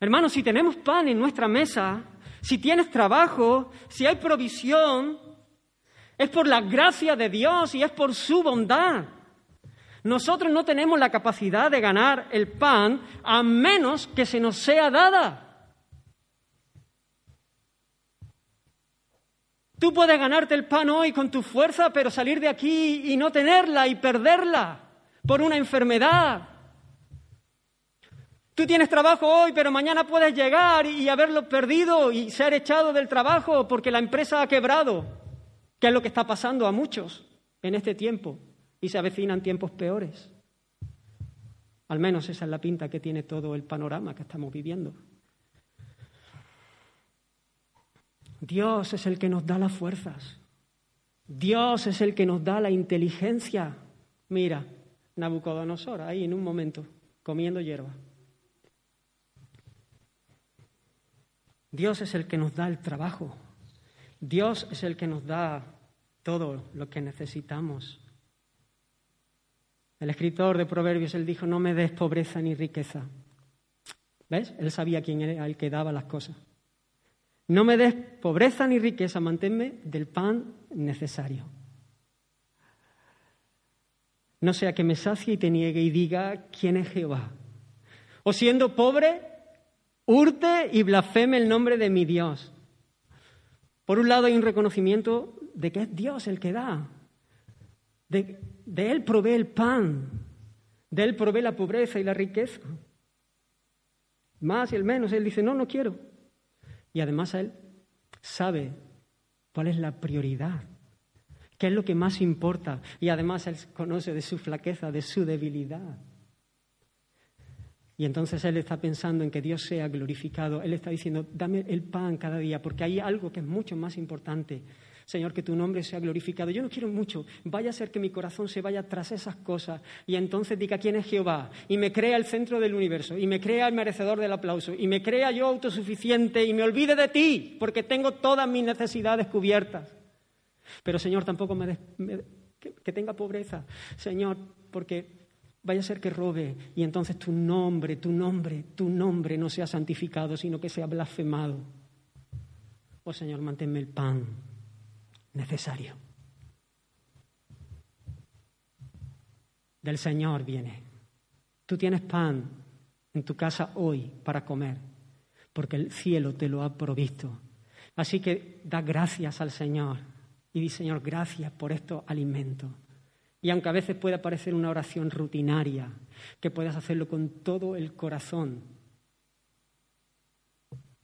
Hermanos, si tenemos pan en nuestra mesa, si tienes trabajo, si hay provisión, es por la gracia de Dios y es por su bondad. Nosotros no tenemos la capacidad de ganar el pan a menos que se nos sea dada. Tú puedes ganarte el pan hoy con tu fuerza, pero salir de aquí y no tenerla y perderla por una enfermedad, Tú tienes trabajo hoy, pero mañana puedes llegar y haberlo perdido y ser echado del trabajo porque la empresa ha quebrado, que es lo que está pasando a muchos en este tiempo y se avecinan tiempos peores. Al menos esa es la pinta que tiene todo el panorama que estamos viviendo. Dios es el que nos da las fuerzas. Dios es el que nos da la inteligencia. Mira, Nabucodonosor, ahí en un momento, comiendo hierba. Dios es el que nos da el trabajo. Dios es el que nos da todo lo que necesitamos. El escritor de Proverbios, él dijo, no me des pobreza ni riqueza. ¿Ves? Él sabía quién era el que daba las cosas. No me des pobreza ni riqueza, manténme del pan necesario. No sea que me sacie y te niegue y diga quién es Jehová. O siendo pobre, hurte y blasfeme el nombre de mi Dios. Por un lado hay un reconocimiento de que es Dios el que da. De, Él provee el pan, de Él provee la pobreza y la riqueza. Más y el menos, Él dice, no, no quiero. Y además Él sabe cuál es la prioridad, qué es lo que más importa. Y además Él conoce de su flaqueza, de su debilidad. Y entonces Él está pensando en que Dios sea glorificado. Él está diciendo, dame el pan cada día, porque hay algo que es mucho más importante. Señor, que tu nombre sea glorificado. Yo no quiero mucho. Vaya a ser que mi corazón se vaya tras esas cosas y entonces diga quién es Jehová y me crea el centro del universo y me crea el merecedor del aplauso y me crea yo autosuficiente y me olvide de ti porque tengo todas mis necesidades cubiertas. Pero Señor, tampoco me, que tenga pobreza. Señor, porque Vaya a ser que robe y entonces tu nombre, tu nombre, tu nombre no sea santificado, sino que sea blasfemado. Oh Señor, manténme el pan necesario. Del Señor viene. Tú tienes pan en tu casa hoy para comer, porque el cielo te lo ha provisto. Así que da gracias al Señor y di, Señor, gracias por estos alimentos. Y aunque a veces pueda parecer una oración rutinaria, que puedas hacerlo con todo el corazón,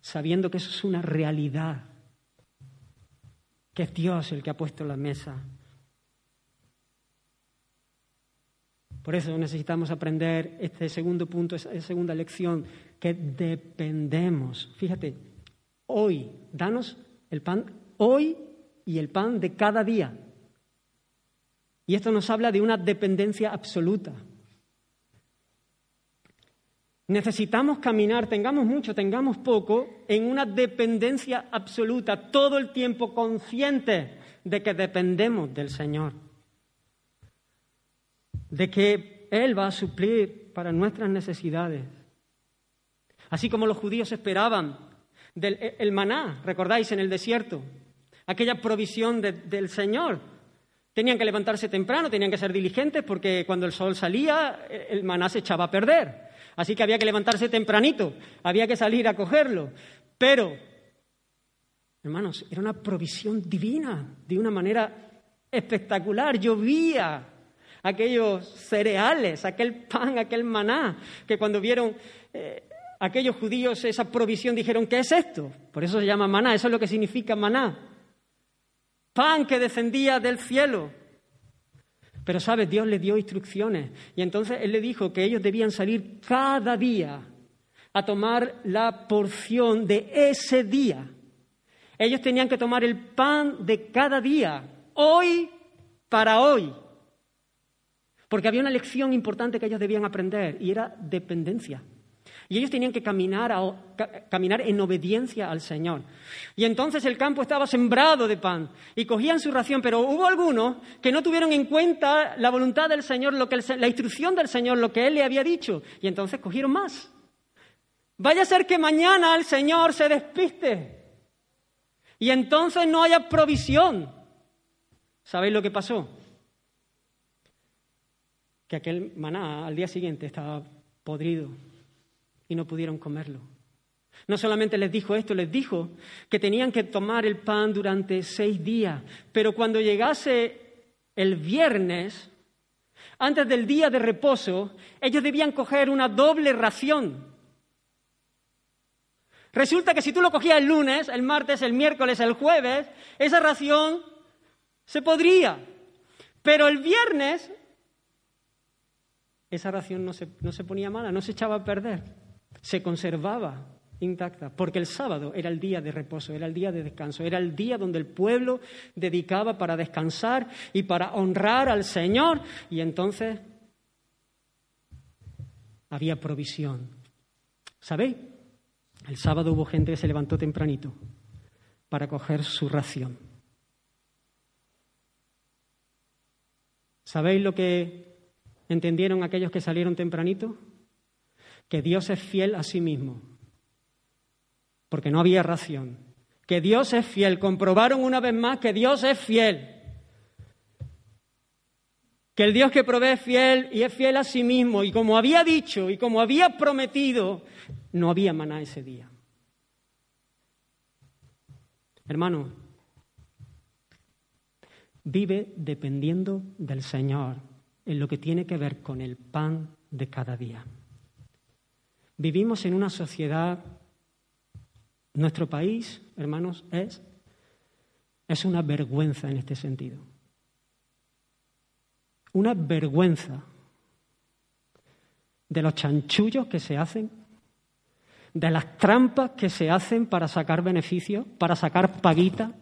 sabiendo que eso es una realidad, que es Dios el que ha puesto la mesa. Por eso necesitamos aprender este segundo punto, esa segunda lección, que dependemos. Fíjate, hoy, danos el pan hoy y el pan de cada día. Y esto nos habla de una dependencia absoluta. Necesitamos caminar, tengamos mucho, tengamos poco, en una dependencia absoluta, todo el tiempo consciente de que dependemos del Señor, de que Él va a suplir para nuestras necesidades. Así como los judíos esperaban del el maná, recordáis, en el desierto, aquella provisión del Señor Tenían que levantarse temprano, tenían que ser diligentes porque cuando el sol salía el maná se echaba a perder. Así que había que levantarse tempranito, había que salir a cogerlo. Pero Hermanos, era una provisión divina, de una manera espectacular. Llovía aquellos cereales, aquel pan, aquel maná, que cuando vieron eh, aquellos judíos esa provisión dijeron, ¿qué es esto? Por eso se llama maná, eso es lo que significa maná. Pan que descendía del cielo. Pero, ¿sabes? Dios le dio instrucciones y entonces Él le dijo que ellos debían salir cada día a tomar la porción de ese día. Ellos tenían que tomar el pan de cada día, hoy para hoy. Porque había una lección importante que ellos debían aprender y era dependencia. Y ellos tenían que caminar, caminar en obediencia al Señor. Y entonces el campo estaba sembrado de pan y cogían su ración, pero hubo algunos que no tuvieron en cuenta la voluntad del Señor, lo que la instrucción del Señor, lo que Él le había dicho, y entonces cogieron más. Vaya a ser que mañana el Señor se despiste y entonces no haya provisión. ¿Sabéis lo que pasó? Que aquel maná al día siguiente estaba podrido y no pudieron comerlo. No solamente les dijo esto, les dijo que tenían que tomar el pan durante seis días, pero cuando llegase el viernes, antes del día de reposo, ellos debían coger una doble ración. Resulta que si tú lo cogías el lunes, el martes, el miércoles, el jueves, esa ración se podría. Pero el viernes, esa ración no se, no se ponía mala, no se echaba a perder se conservaba intacta, porque el sábado era el día de reposo, era el día de descanso, era el día donde el pueblo dedicaba para descansar y para honrar al Señor, y entonces había provisión. ¿Sabéis? El sábado hubo gente que se levantó tempranito para coger su ración. ¿Sabéis lo que entendieron aquellos que salieron tempranito? Que Dios es fiel a sí mismo, porque no había ración, que Dios es fiel, comprobaron una vez más que Dios es fiel, que el Dios que provee es fiel y es fiel a sí mismo, y como había dicho y como había prometido, no había maná ese día. Hermano, vive dependiendo del Señor en lo que tiene que ver con el pan de cada día. Vivimos en una sociedad, nuestro país, hermanos, es, es una vergüenza en este sentido. Una vergüenza de los chanchullos que se hacen, de las trampas que se hacen para sacar beneficios, para sacar paguita,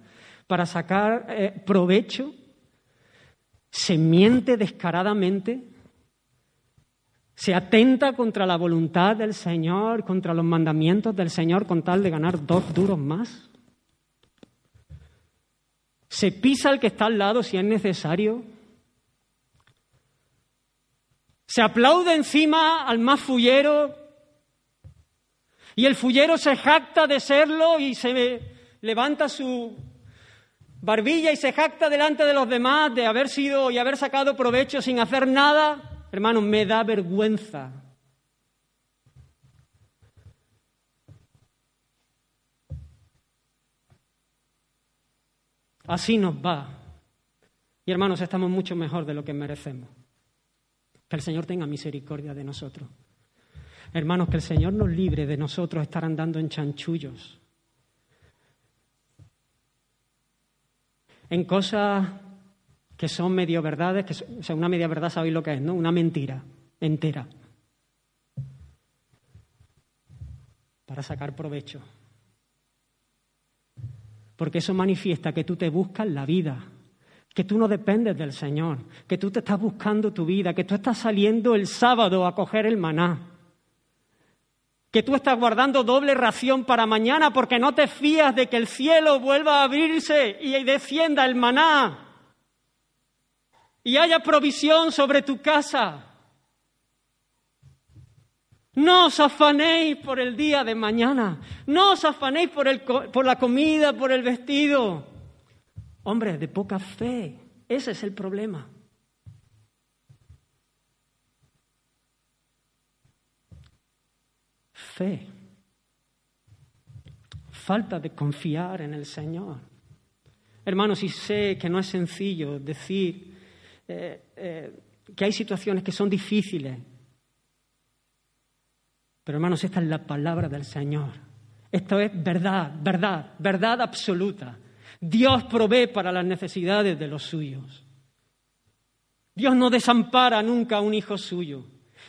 para sacar eh, provecho. Se miente descaradamente se atenta contra la voluntad del Señor, contra los mandamientos del Señor con tal de ganar dos duros más. Se pisa al que está al lado si es necesario. Se aplaude encima al más fullero y el fullero se jacta de serlo y se levanta su barbilla y se jacta delante de los demás de haber sido y haber sacado provecho sin hacer nada. Hermano, me da vergüenza. Así nos va. Y hermanos, estamos mucho mejor de lo que merecemos. Que el Señor tenga misericordia de nosotros. Hermanos, que el Señor nos libre de nosotros estar andando en chanchullos. En cosas que son medio verdades, que o sea, una media verdad sabéis lo que es, ¿no? Una mentira entera. Para sacar provecho. Porque eso manifiesta que tú te buscas la vida, que tú no dependes del Señor, que tú te estás buscando tu vida, que tú estás saliendo el sábado a coger el maná, que tú estás guardando doble ración para mañana porque no te fías de que el cielo vuelva a abrirse y descienda el maná y haya provisión sobre tu casa. No os afanéis por el día de mañana. No os afanéis por, el, por la comida, por el vestido. Hombre, de poca fe. Ese es el problema. Fe. falta de confiar en el Señor. Hermanos, y sé que no es sencillo decir eh, eh, que hay situaciones que son difíciles, pero hermanos, esta es la palabra del Señor. Esto es verdad, verdad, verdad absoluta. Dios provee para las necesidades de los suyos. Dios no desampara nunca a un hijo suyo.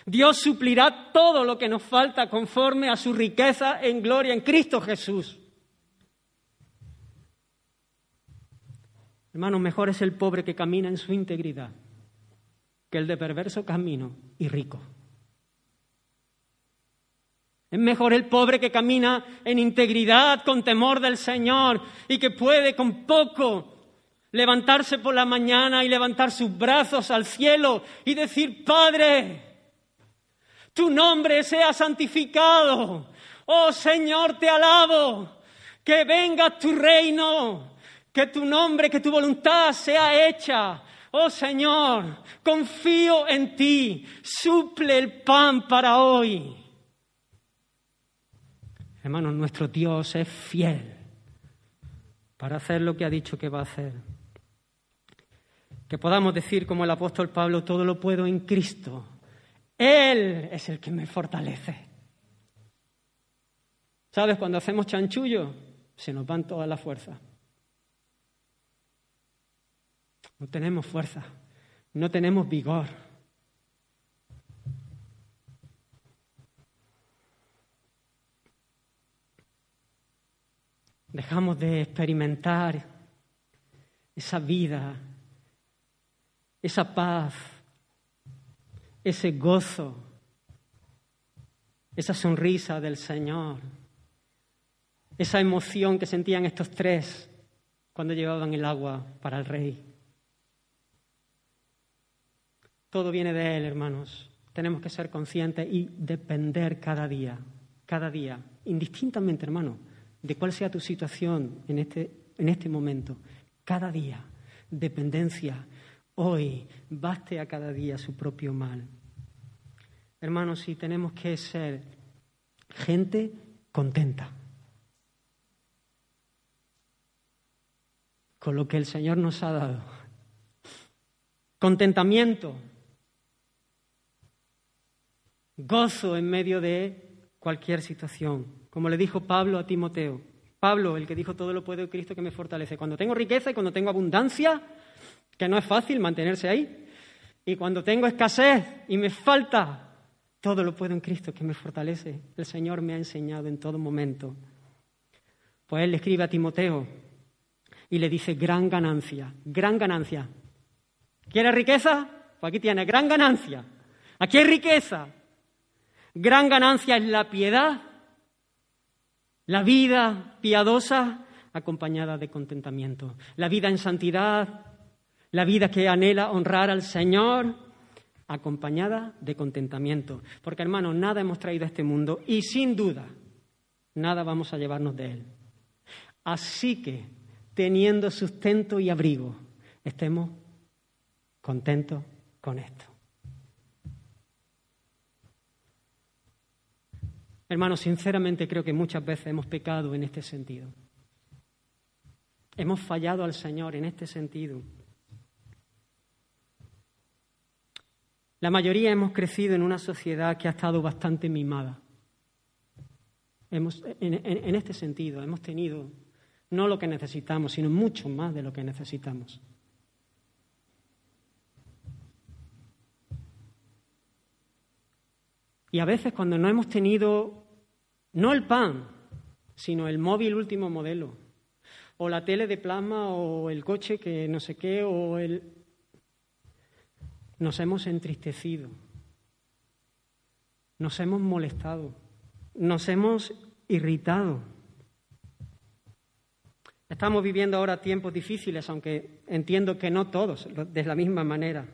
Dios suplirá todo lo que nos falta conforme a su riqueza en gloria en Cristo Jesús. Hermanos, mejor es el pobre que camina en su integridad que el de perverso camino y rico. Es mejor el pobre que camina en integridad, con temor del Señor y que puede con poco levantarse por la mañana y levantar sus brazos al cielo y decir, Padre, tu nombre sea santificado. Oh Señor, te alabo. Que venga tu reino. Que tu nombre, que tu voluntad sea hecha. Oh Señor, confío en ti. Suple el pan para hoy. Hermanos, nuestro Dios es fiel para hacer lo que ha dicho que va a hacer. Que podamos decir como el apóstol Pablo, todo lo puedo en Cristo él es el que me fortalece. ¿Sabes? Cuando hacemos chanchullo, se nos van todas las fuerzas. No tenemos fuerza, no tenemos vigor. Dejamos de experimentar esa vida, esa paz, ese gozo, esa sonrisa del Señor, esa emoción que sentían estos tres cuando llevaban el agua para el rey. Todo viene de Él, hermanos. Tenemos que ser conscientes y depender cada día, cada día, indistintamente, hermano, de cuál sea tu situación en este, en este momento. Cada día, dependencia, hoy, baste a cada día su propio mal. Hermanos, si tenemos que ser gente contenta con lo que el Señor nos ha dado. Contentamiento, gozo en medio de cualquier situación. Como le dijo Pablo a Timoteo. Pablo, el que dijo todo lo puedo Cristo que me fortalece. Cuando tengo riqueza y cuando tengo abundancia, que no es fácil mantenerse ahí, y cuando tengo escasez y me falta, todo lo puedo en Cristo que me fortalece. El Señor me ha enseñado en todo momento. Pues él le escribe a Timoteo y le dice, gran ganancia, gran ganancia. ¿Quieres riqueza? Pues aquí tienes, gran ganancia. Aquí hay riqueza. Gran ganancia es la piedad, la vida piadosa acompañada de contentamiento, la vida en santidad, la vida que anhela honrar al Señor acompañada de contentamiento. Porque, hermanos, nada hemos traído a este mundo y sin duda nada vamos a llevarnos de él. Así que, teniendo sustento y abrigo, estemos contentos con esto. Hermanos, sinceramente creo que muchas veces hemos pecado en este sentido. Hemos fallado al Señor en este sentido. La mayoría hemos crecido en una sociedad que ha estado bastante mimada. Hemos, en, este sentido, hemos tenido no lo que necesitamos, sino mucho más de lo que necesitamos. Y a veces cuando no hemos tenido, no el pan, sino el móvil último modelo, o la tele de plasma, o el coche que no sé qué, o el, nos hemos entristecido, nos hemos molestado, nos hemos irritado. Estamos viviendo ahora tiempos difíciles, aunque entiendo que no todos, de la misma manera.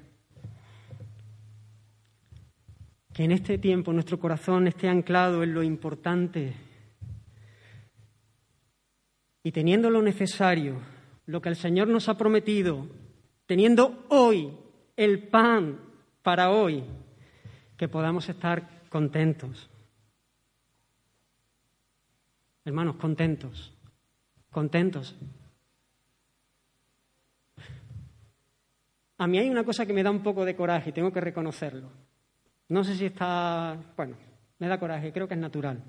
Que en este tiempo nuestro corazón esté anclado en lo importante y teniendo lo necesario, lo que el Señor nos ha prometido, teniendo hoy el pan para hoy, que podamos estar contentos. Hermanos, contentos, contentos. A mí hay una cosa que me da un poco de coraje y tengo que reconocerlo. No sé si está, bueno, me da coraje, creo que es natural.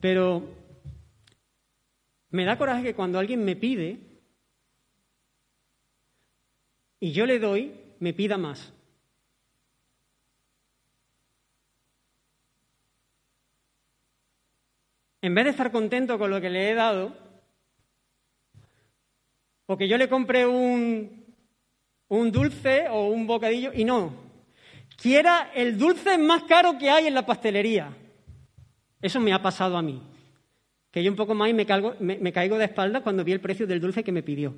Pero me da coraje que cuando alguien me pide y yo le doy, me pida más. En vez de estar contento con lo que le he dado, o que yo le compre un, un dulce o un bocadillo y no, quiera el dulce más caro que hay en la pastelería. Eso me ha pasado a mí. Que yo un poco más y me, me caigo de espaldas cuando vi el precio del dulce que me pidió.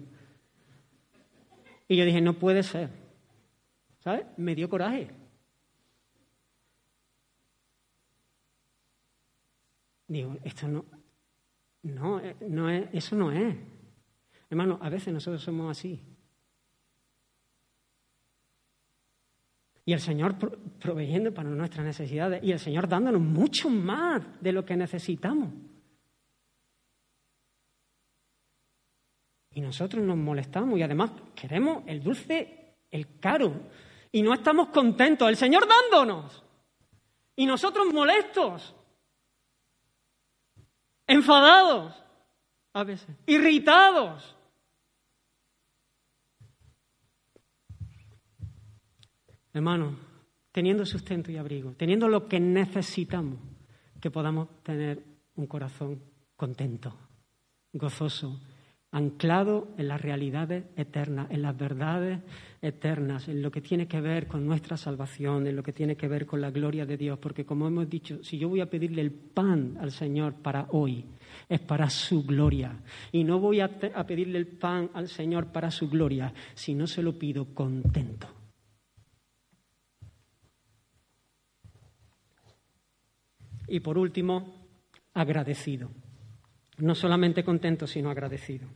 Y yo dije, no puede ser. ¿Sabes? Me dio coraje. Digo, esto no, no, eh, no es, eso no es. Hermano, a veces nosotros somos así. Y el Señor proveyendo para nuestras necesidades y el Señor dándonos mucho más de lo que necesitamos. Y nosotros nos molestamos y además queremos el dulce, el caro. Y no estamos contentos. El Señor dándonos. Y nosotros molestos. Enfadados. A veces. Irritados. Hermano, teniendo sustento y abrigo, teniendo lo que necesitamos, que podamos tener un corazón contento, gozoso, anclado en las realidades eternas, en las verdades eternas, en lo que tiene que ver con nuestra salvación, en lo que tiene que ver con la gloria de Dios, porque como hemos dicho, si yo voy a pedirle el pan al Señor para hoy, es para su gloria, y no voy a, pedirle el pan al Señor para su gloria, si no se lo pido contento. Y por último, agradecido. No solamente contento, sino agradecido.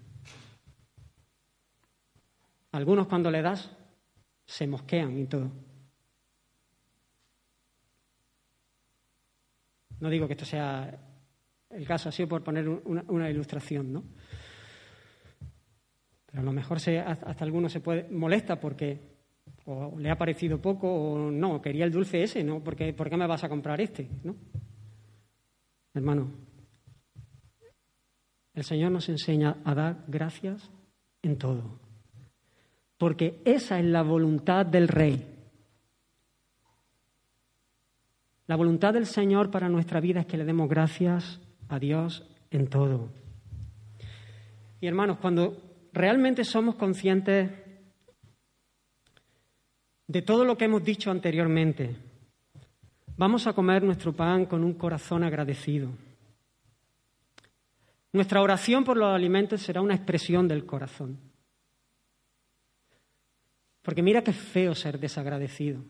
Algunos cuando le das se mosquean y todo. No digo que esto sea el caso, así por poner una, ilustración, ¿no? Pero a lo mejor se, hasta alguno se puede molesta porque o le ha parecido poco o no, quería el dulce ese, ¿no? ¿Por qué, ¿Por qué me vas a comprar este? ¿no? Hermano, el Señor nos enseña a dar gracias en todo porque esa es la voluntad del Rey. La voluntad del Señor para nuestra vida es que le demos gracias a Dios en todo. Y hermanos, cuando realmente somos conscientes de todo lo que hemos dicho anteriormente, vamos a comer nuestro pan con un corazón agradecido. Nuestra oración por los alimentos será una expresión del corazón. Porque mira qué feo ser desagradecido.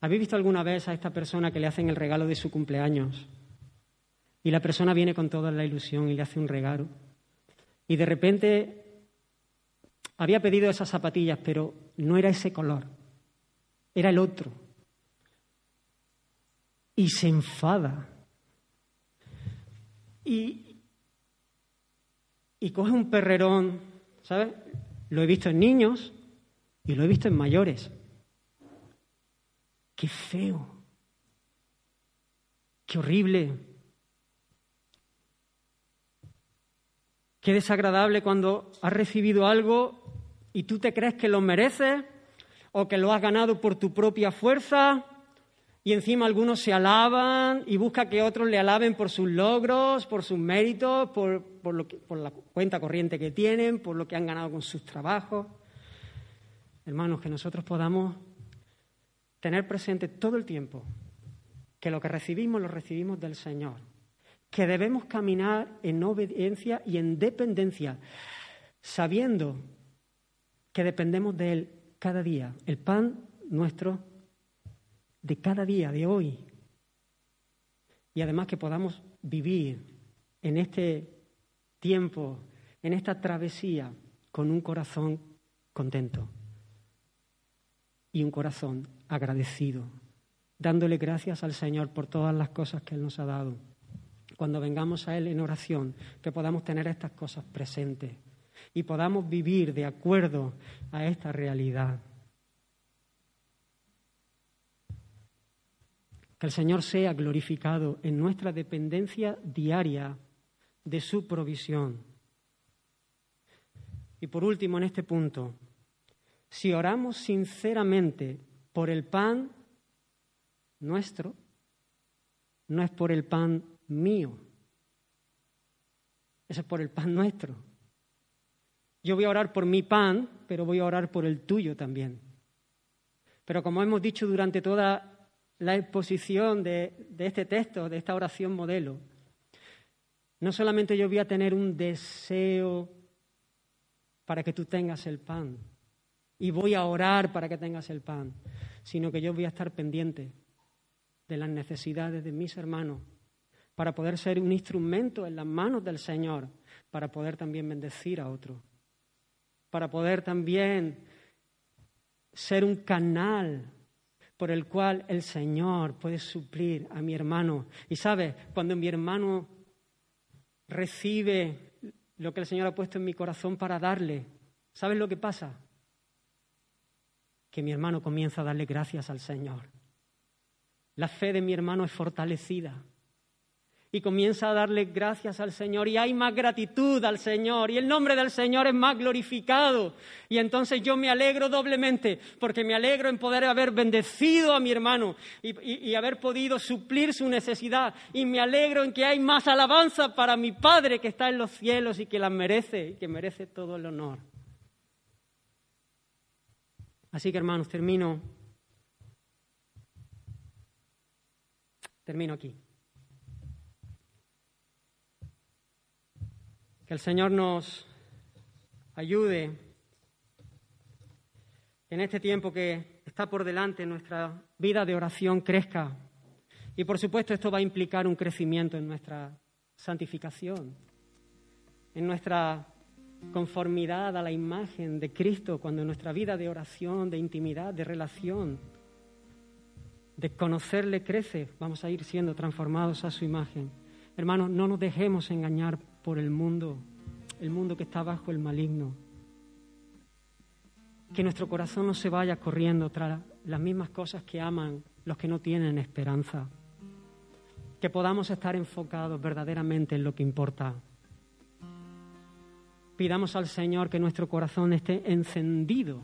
¿Habéis visto alguna vez a esta persona que le hacen el regalo de su cumpleaños? Y la persona viene con toda la ilusión y le hace un regalo. Y de repente había pedido esas zapatillas, pero no era ese color, era el otro. Y se enfada. Y, y coge un perrerón ¿sabes? Lo he visto en niños y lo he visto en mayores. Qué feo. Qué horrible. Qué desagradable cuando has recibido algo y tú te crees que lo mereces o que lo has ganado por tu propia fuerza y encima algunos se alaban y busca que otros le alaben por sus logros, por sus méritos, por, lo por la cuenta corriente que tienen, por lo que han ganado con sus trabajos. Hermanos, que nosotros podamos tener presente todo el tiempo que lo que recibimos lo recibimos del Señor, que debemos caminar en obediencia y en dependencia, sabiendo que dependemos de Él cada día. El pan nuestro de cada día, de hoy. Y además que podamos vivir en este tiempo, en esta travesía, con un corazón contento y un corazón agradecido dándole gracias al Señor por todas las cosas que Él nos ha dado. Cuando vengamos a Él en oración, que podamos tener estas cosas presentes y podamos vivir de acuerdo a esta realidad. Que el Señor sea glorificado en nuestra dependencia diaria de su provisión. Y por último, en este punto, si oramos sinceramente por el pan nuestro, no es por el pan mío, es por el pan nuestro. Yo voy a orar por mi pan, pero voy a orar por el tuyo también. Pero como hemos dicho durante toda la exposición de, este texto, de esta oración modelo, no solamente yo voy a tener un deseo para que tú tengas el pan y voy a orar para que tengas el pan, sino que yo voy a estar pendiente de las necesidades de mis hermanos para poder ser un instrumento en las manos del Señor, para poder también bendecir a otros para poder también ser un canal por el cual el Señor puede suplir a mi hermano. Y sabe, cuando mi hermano recibe lo que el Señor ha puesto en mi corazón para darle, ¿sabes lo que pasa? Que mi hermano comienza a darle gracias al Señor. La fe de mi hermano es fortalecida y comienza a darle gracias al Señor y hay más gratitud al Señor y el nombre del Señor es más glorificado. Y entonces yo me alegro doblemente porque me alegro en poder haber bendecido a mi hermano y, haber podido suplir su necesidad y me alegro en que hay más alabanza para mi Padre que está en los cielos y que la merece y que merece todo el honor. Así que hermanos, termino. Termino aquí. Que el Señor nos ayude en este tiempo que está por delante, nuestra vida de oración crezca. Y por supuesto esto va a implicar un crecimiento en nuestra santificación, en nuestra conformidad a la imagen de Cristo, cuando nuestra vida de oración, de intimidad, de relación, de conocerle crece, vamos a ir siendo transformados a su imagen. Hermanos, no nos dejemos engañar por el mundo, el mundo que está bajo el maligno. Que nuestro corazón no se vaya corriendo tras las mismas cosas que aman los que no tienen esperanza. Que podamos estar enfocados verdaderamente en lo que importa. Pidamos al Señor que nuestro corazón esté encendido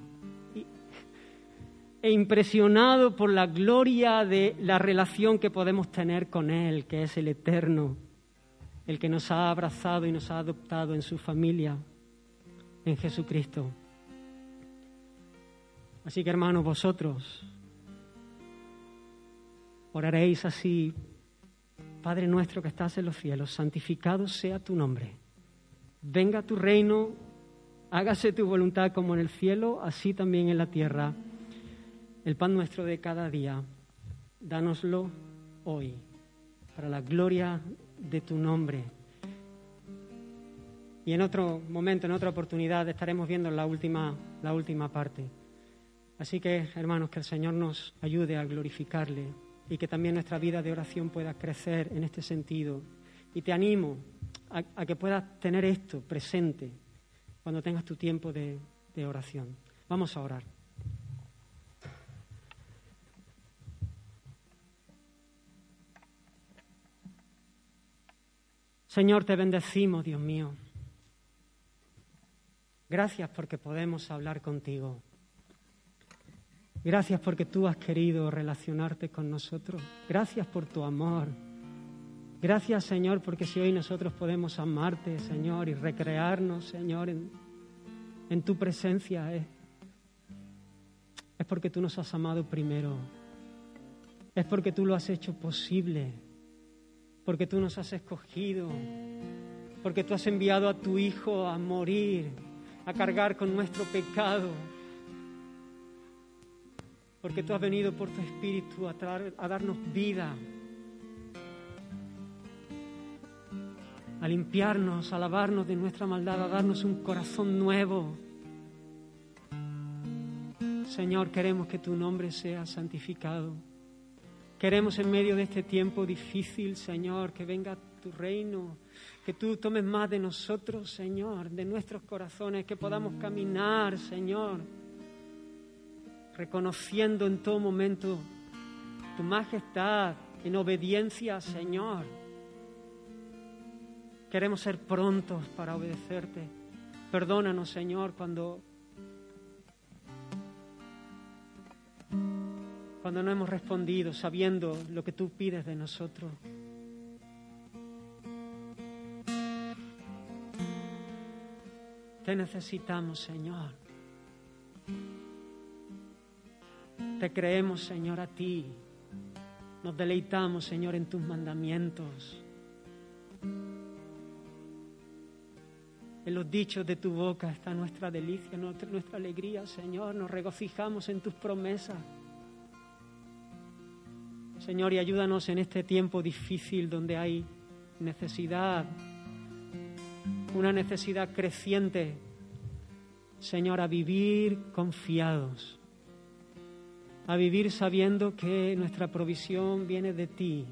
e impresionado por la gloria de la relación que podemos tener con Él, que es el eterno el que nos ha abrazado y nos ha adoptado en su familia, en Jesucristo. Así que hermanos, vosotros oraréis así, Padre nuestro que estás en los cielos, santificado sea tu nombre. Venga tu reino, hágase tu voluntad como en el cielo, así también en la tierra. El pan nuestro de cada día, dánoslo hoy, para la gloria de tu nombre. Y en otro momento, en otra oportunidad, estaremos viendo la última, la última parte. Así que, hermanos, que el Señor nos ayude a glorificarle y que también nuestra vida de oración pueda crecer en este sentido. Y te animo a, que puedas tener esto presente cuando tengas tu tiempo de oración. Vamos a orar. Señor, te bendecimos, Dios mío. Gracias porque podemos hablar contigo. Gracias porque tú has querido relacionarte con nosotros. Gracias por tu amor. Gracias, Señor, porque si hoy nosotros podemos amarte, Señor, y recrearnos, Señor, en, en tu presencia, es, es porque tú nos has amado primero. Es porque tú lo has hecho posible porque tú nos has escogido, porque tú has enviado a tu Hijo a morir, a cargar con nuestro pecado, porque tú has venido por tu Espíritu a, a darnos vida, a limpiarnos, a lavarnos de nuestra maldad, a darnos un corazón nuevo. Señor, queremos que tu nombre sea santificado. Queremos en medio de este tiempo difícil, Señor, que venga tu reino, que tú tomes más de nosotros, Señor, de nuestros corazones, que podamos caminar, Señor, reconociendo en todo momento tu majestad, en obediencia, Señor. Queremos ser prontos para obedecerte. Perdónanos, Señor, cuando cuando no hemos respondido sabiendo lo que tú pides de nosotros. Te necesitamos, Señor. Te creemos, Señor, a ti. Nos deleitamos, Señor, en tus mandamientos. En los dichos de tu boca está nuestra delicia, nuestra alegría, Señor. Nos regocijamos en tus promesas. Señor, y ayúdanos en este tiempo difícil donde hay necesidad, una necesidad creciente, Señor, a vivir confiados, a vivir sabiendo que nuestra provisión viene de ti,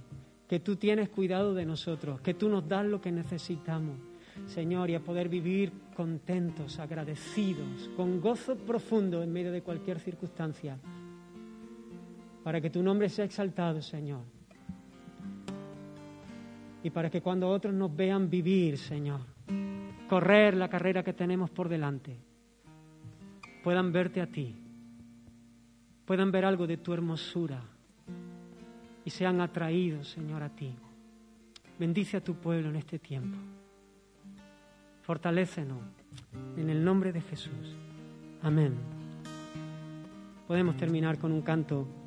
que tú tienes cuidado de nosotros, que tú nos das lo que necesitamos. Señor, y a poder vivir contentos, agradecidos, con gozo profundo en medio de cualquier circunstancia para que tu nombre sea exaltado, Señor. Y para que cuando otros nos vean vivir, Señor, correr la carrera que tenemos por delante, puedan verte a ti, puedan ver algo de tu hermosura y sean atraídos, Señor, a ti. Bendice a tu pueblo en este tiempo. Fortalécenos en el nombre de Jesús. Amén. Podemos terminar con un canto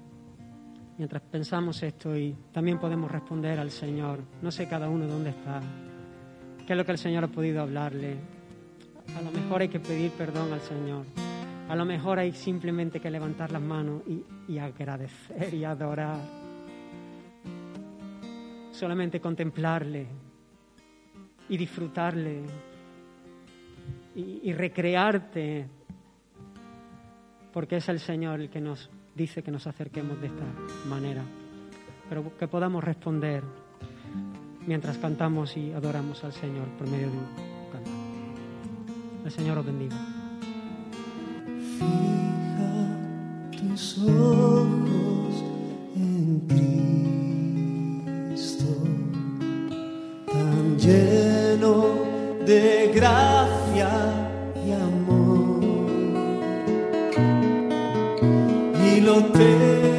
mientras pensamos esto y también podemos responder al Señor. No sé cada uno dónde está, qué es lo que el Señor ha podido hablarle. A lo mejor hay que pedir perdón al Señor. A lo mejor hay simplemente que levantar las manos y, agradecer y adorar. Solamente contemplarle y disfrutarle y, y recrearte, porque es el Señor el que nos dice que nos acerquemos de esta manera, pero que podamos responder mientras cantamos y adoramos al Señor por medio de un canto. El Señor os bendiga. Fija tus ojos en Cristo, tan lleno de gracia Eu ter.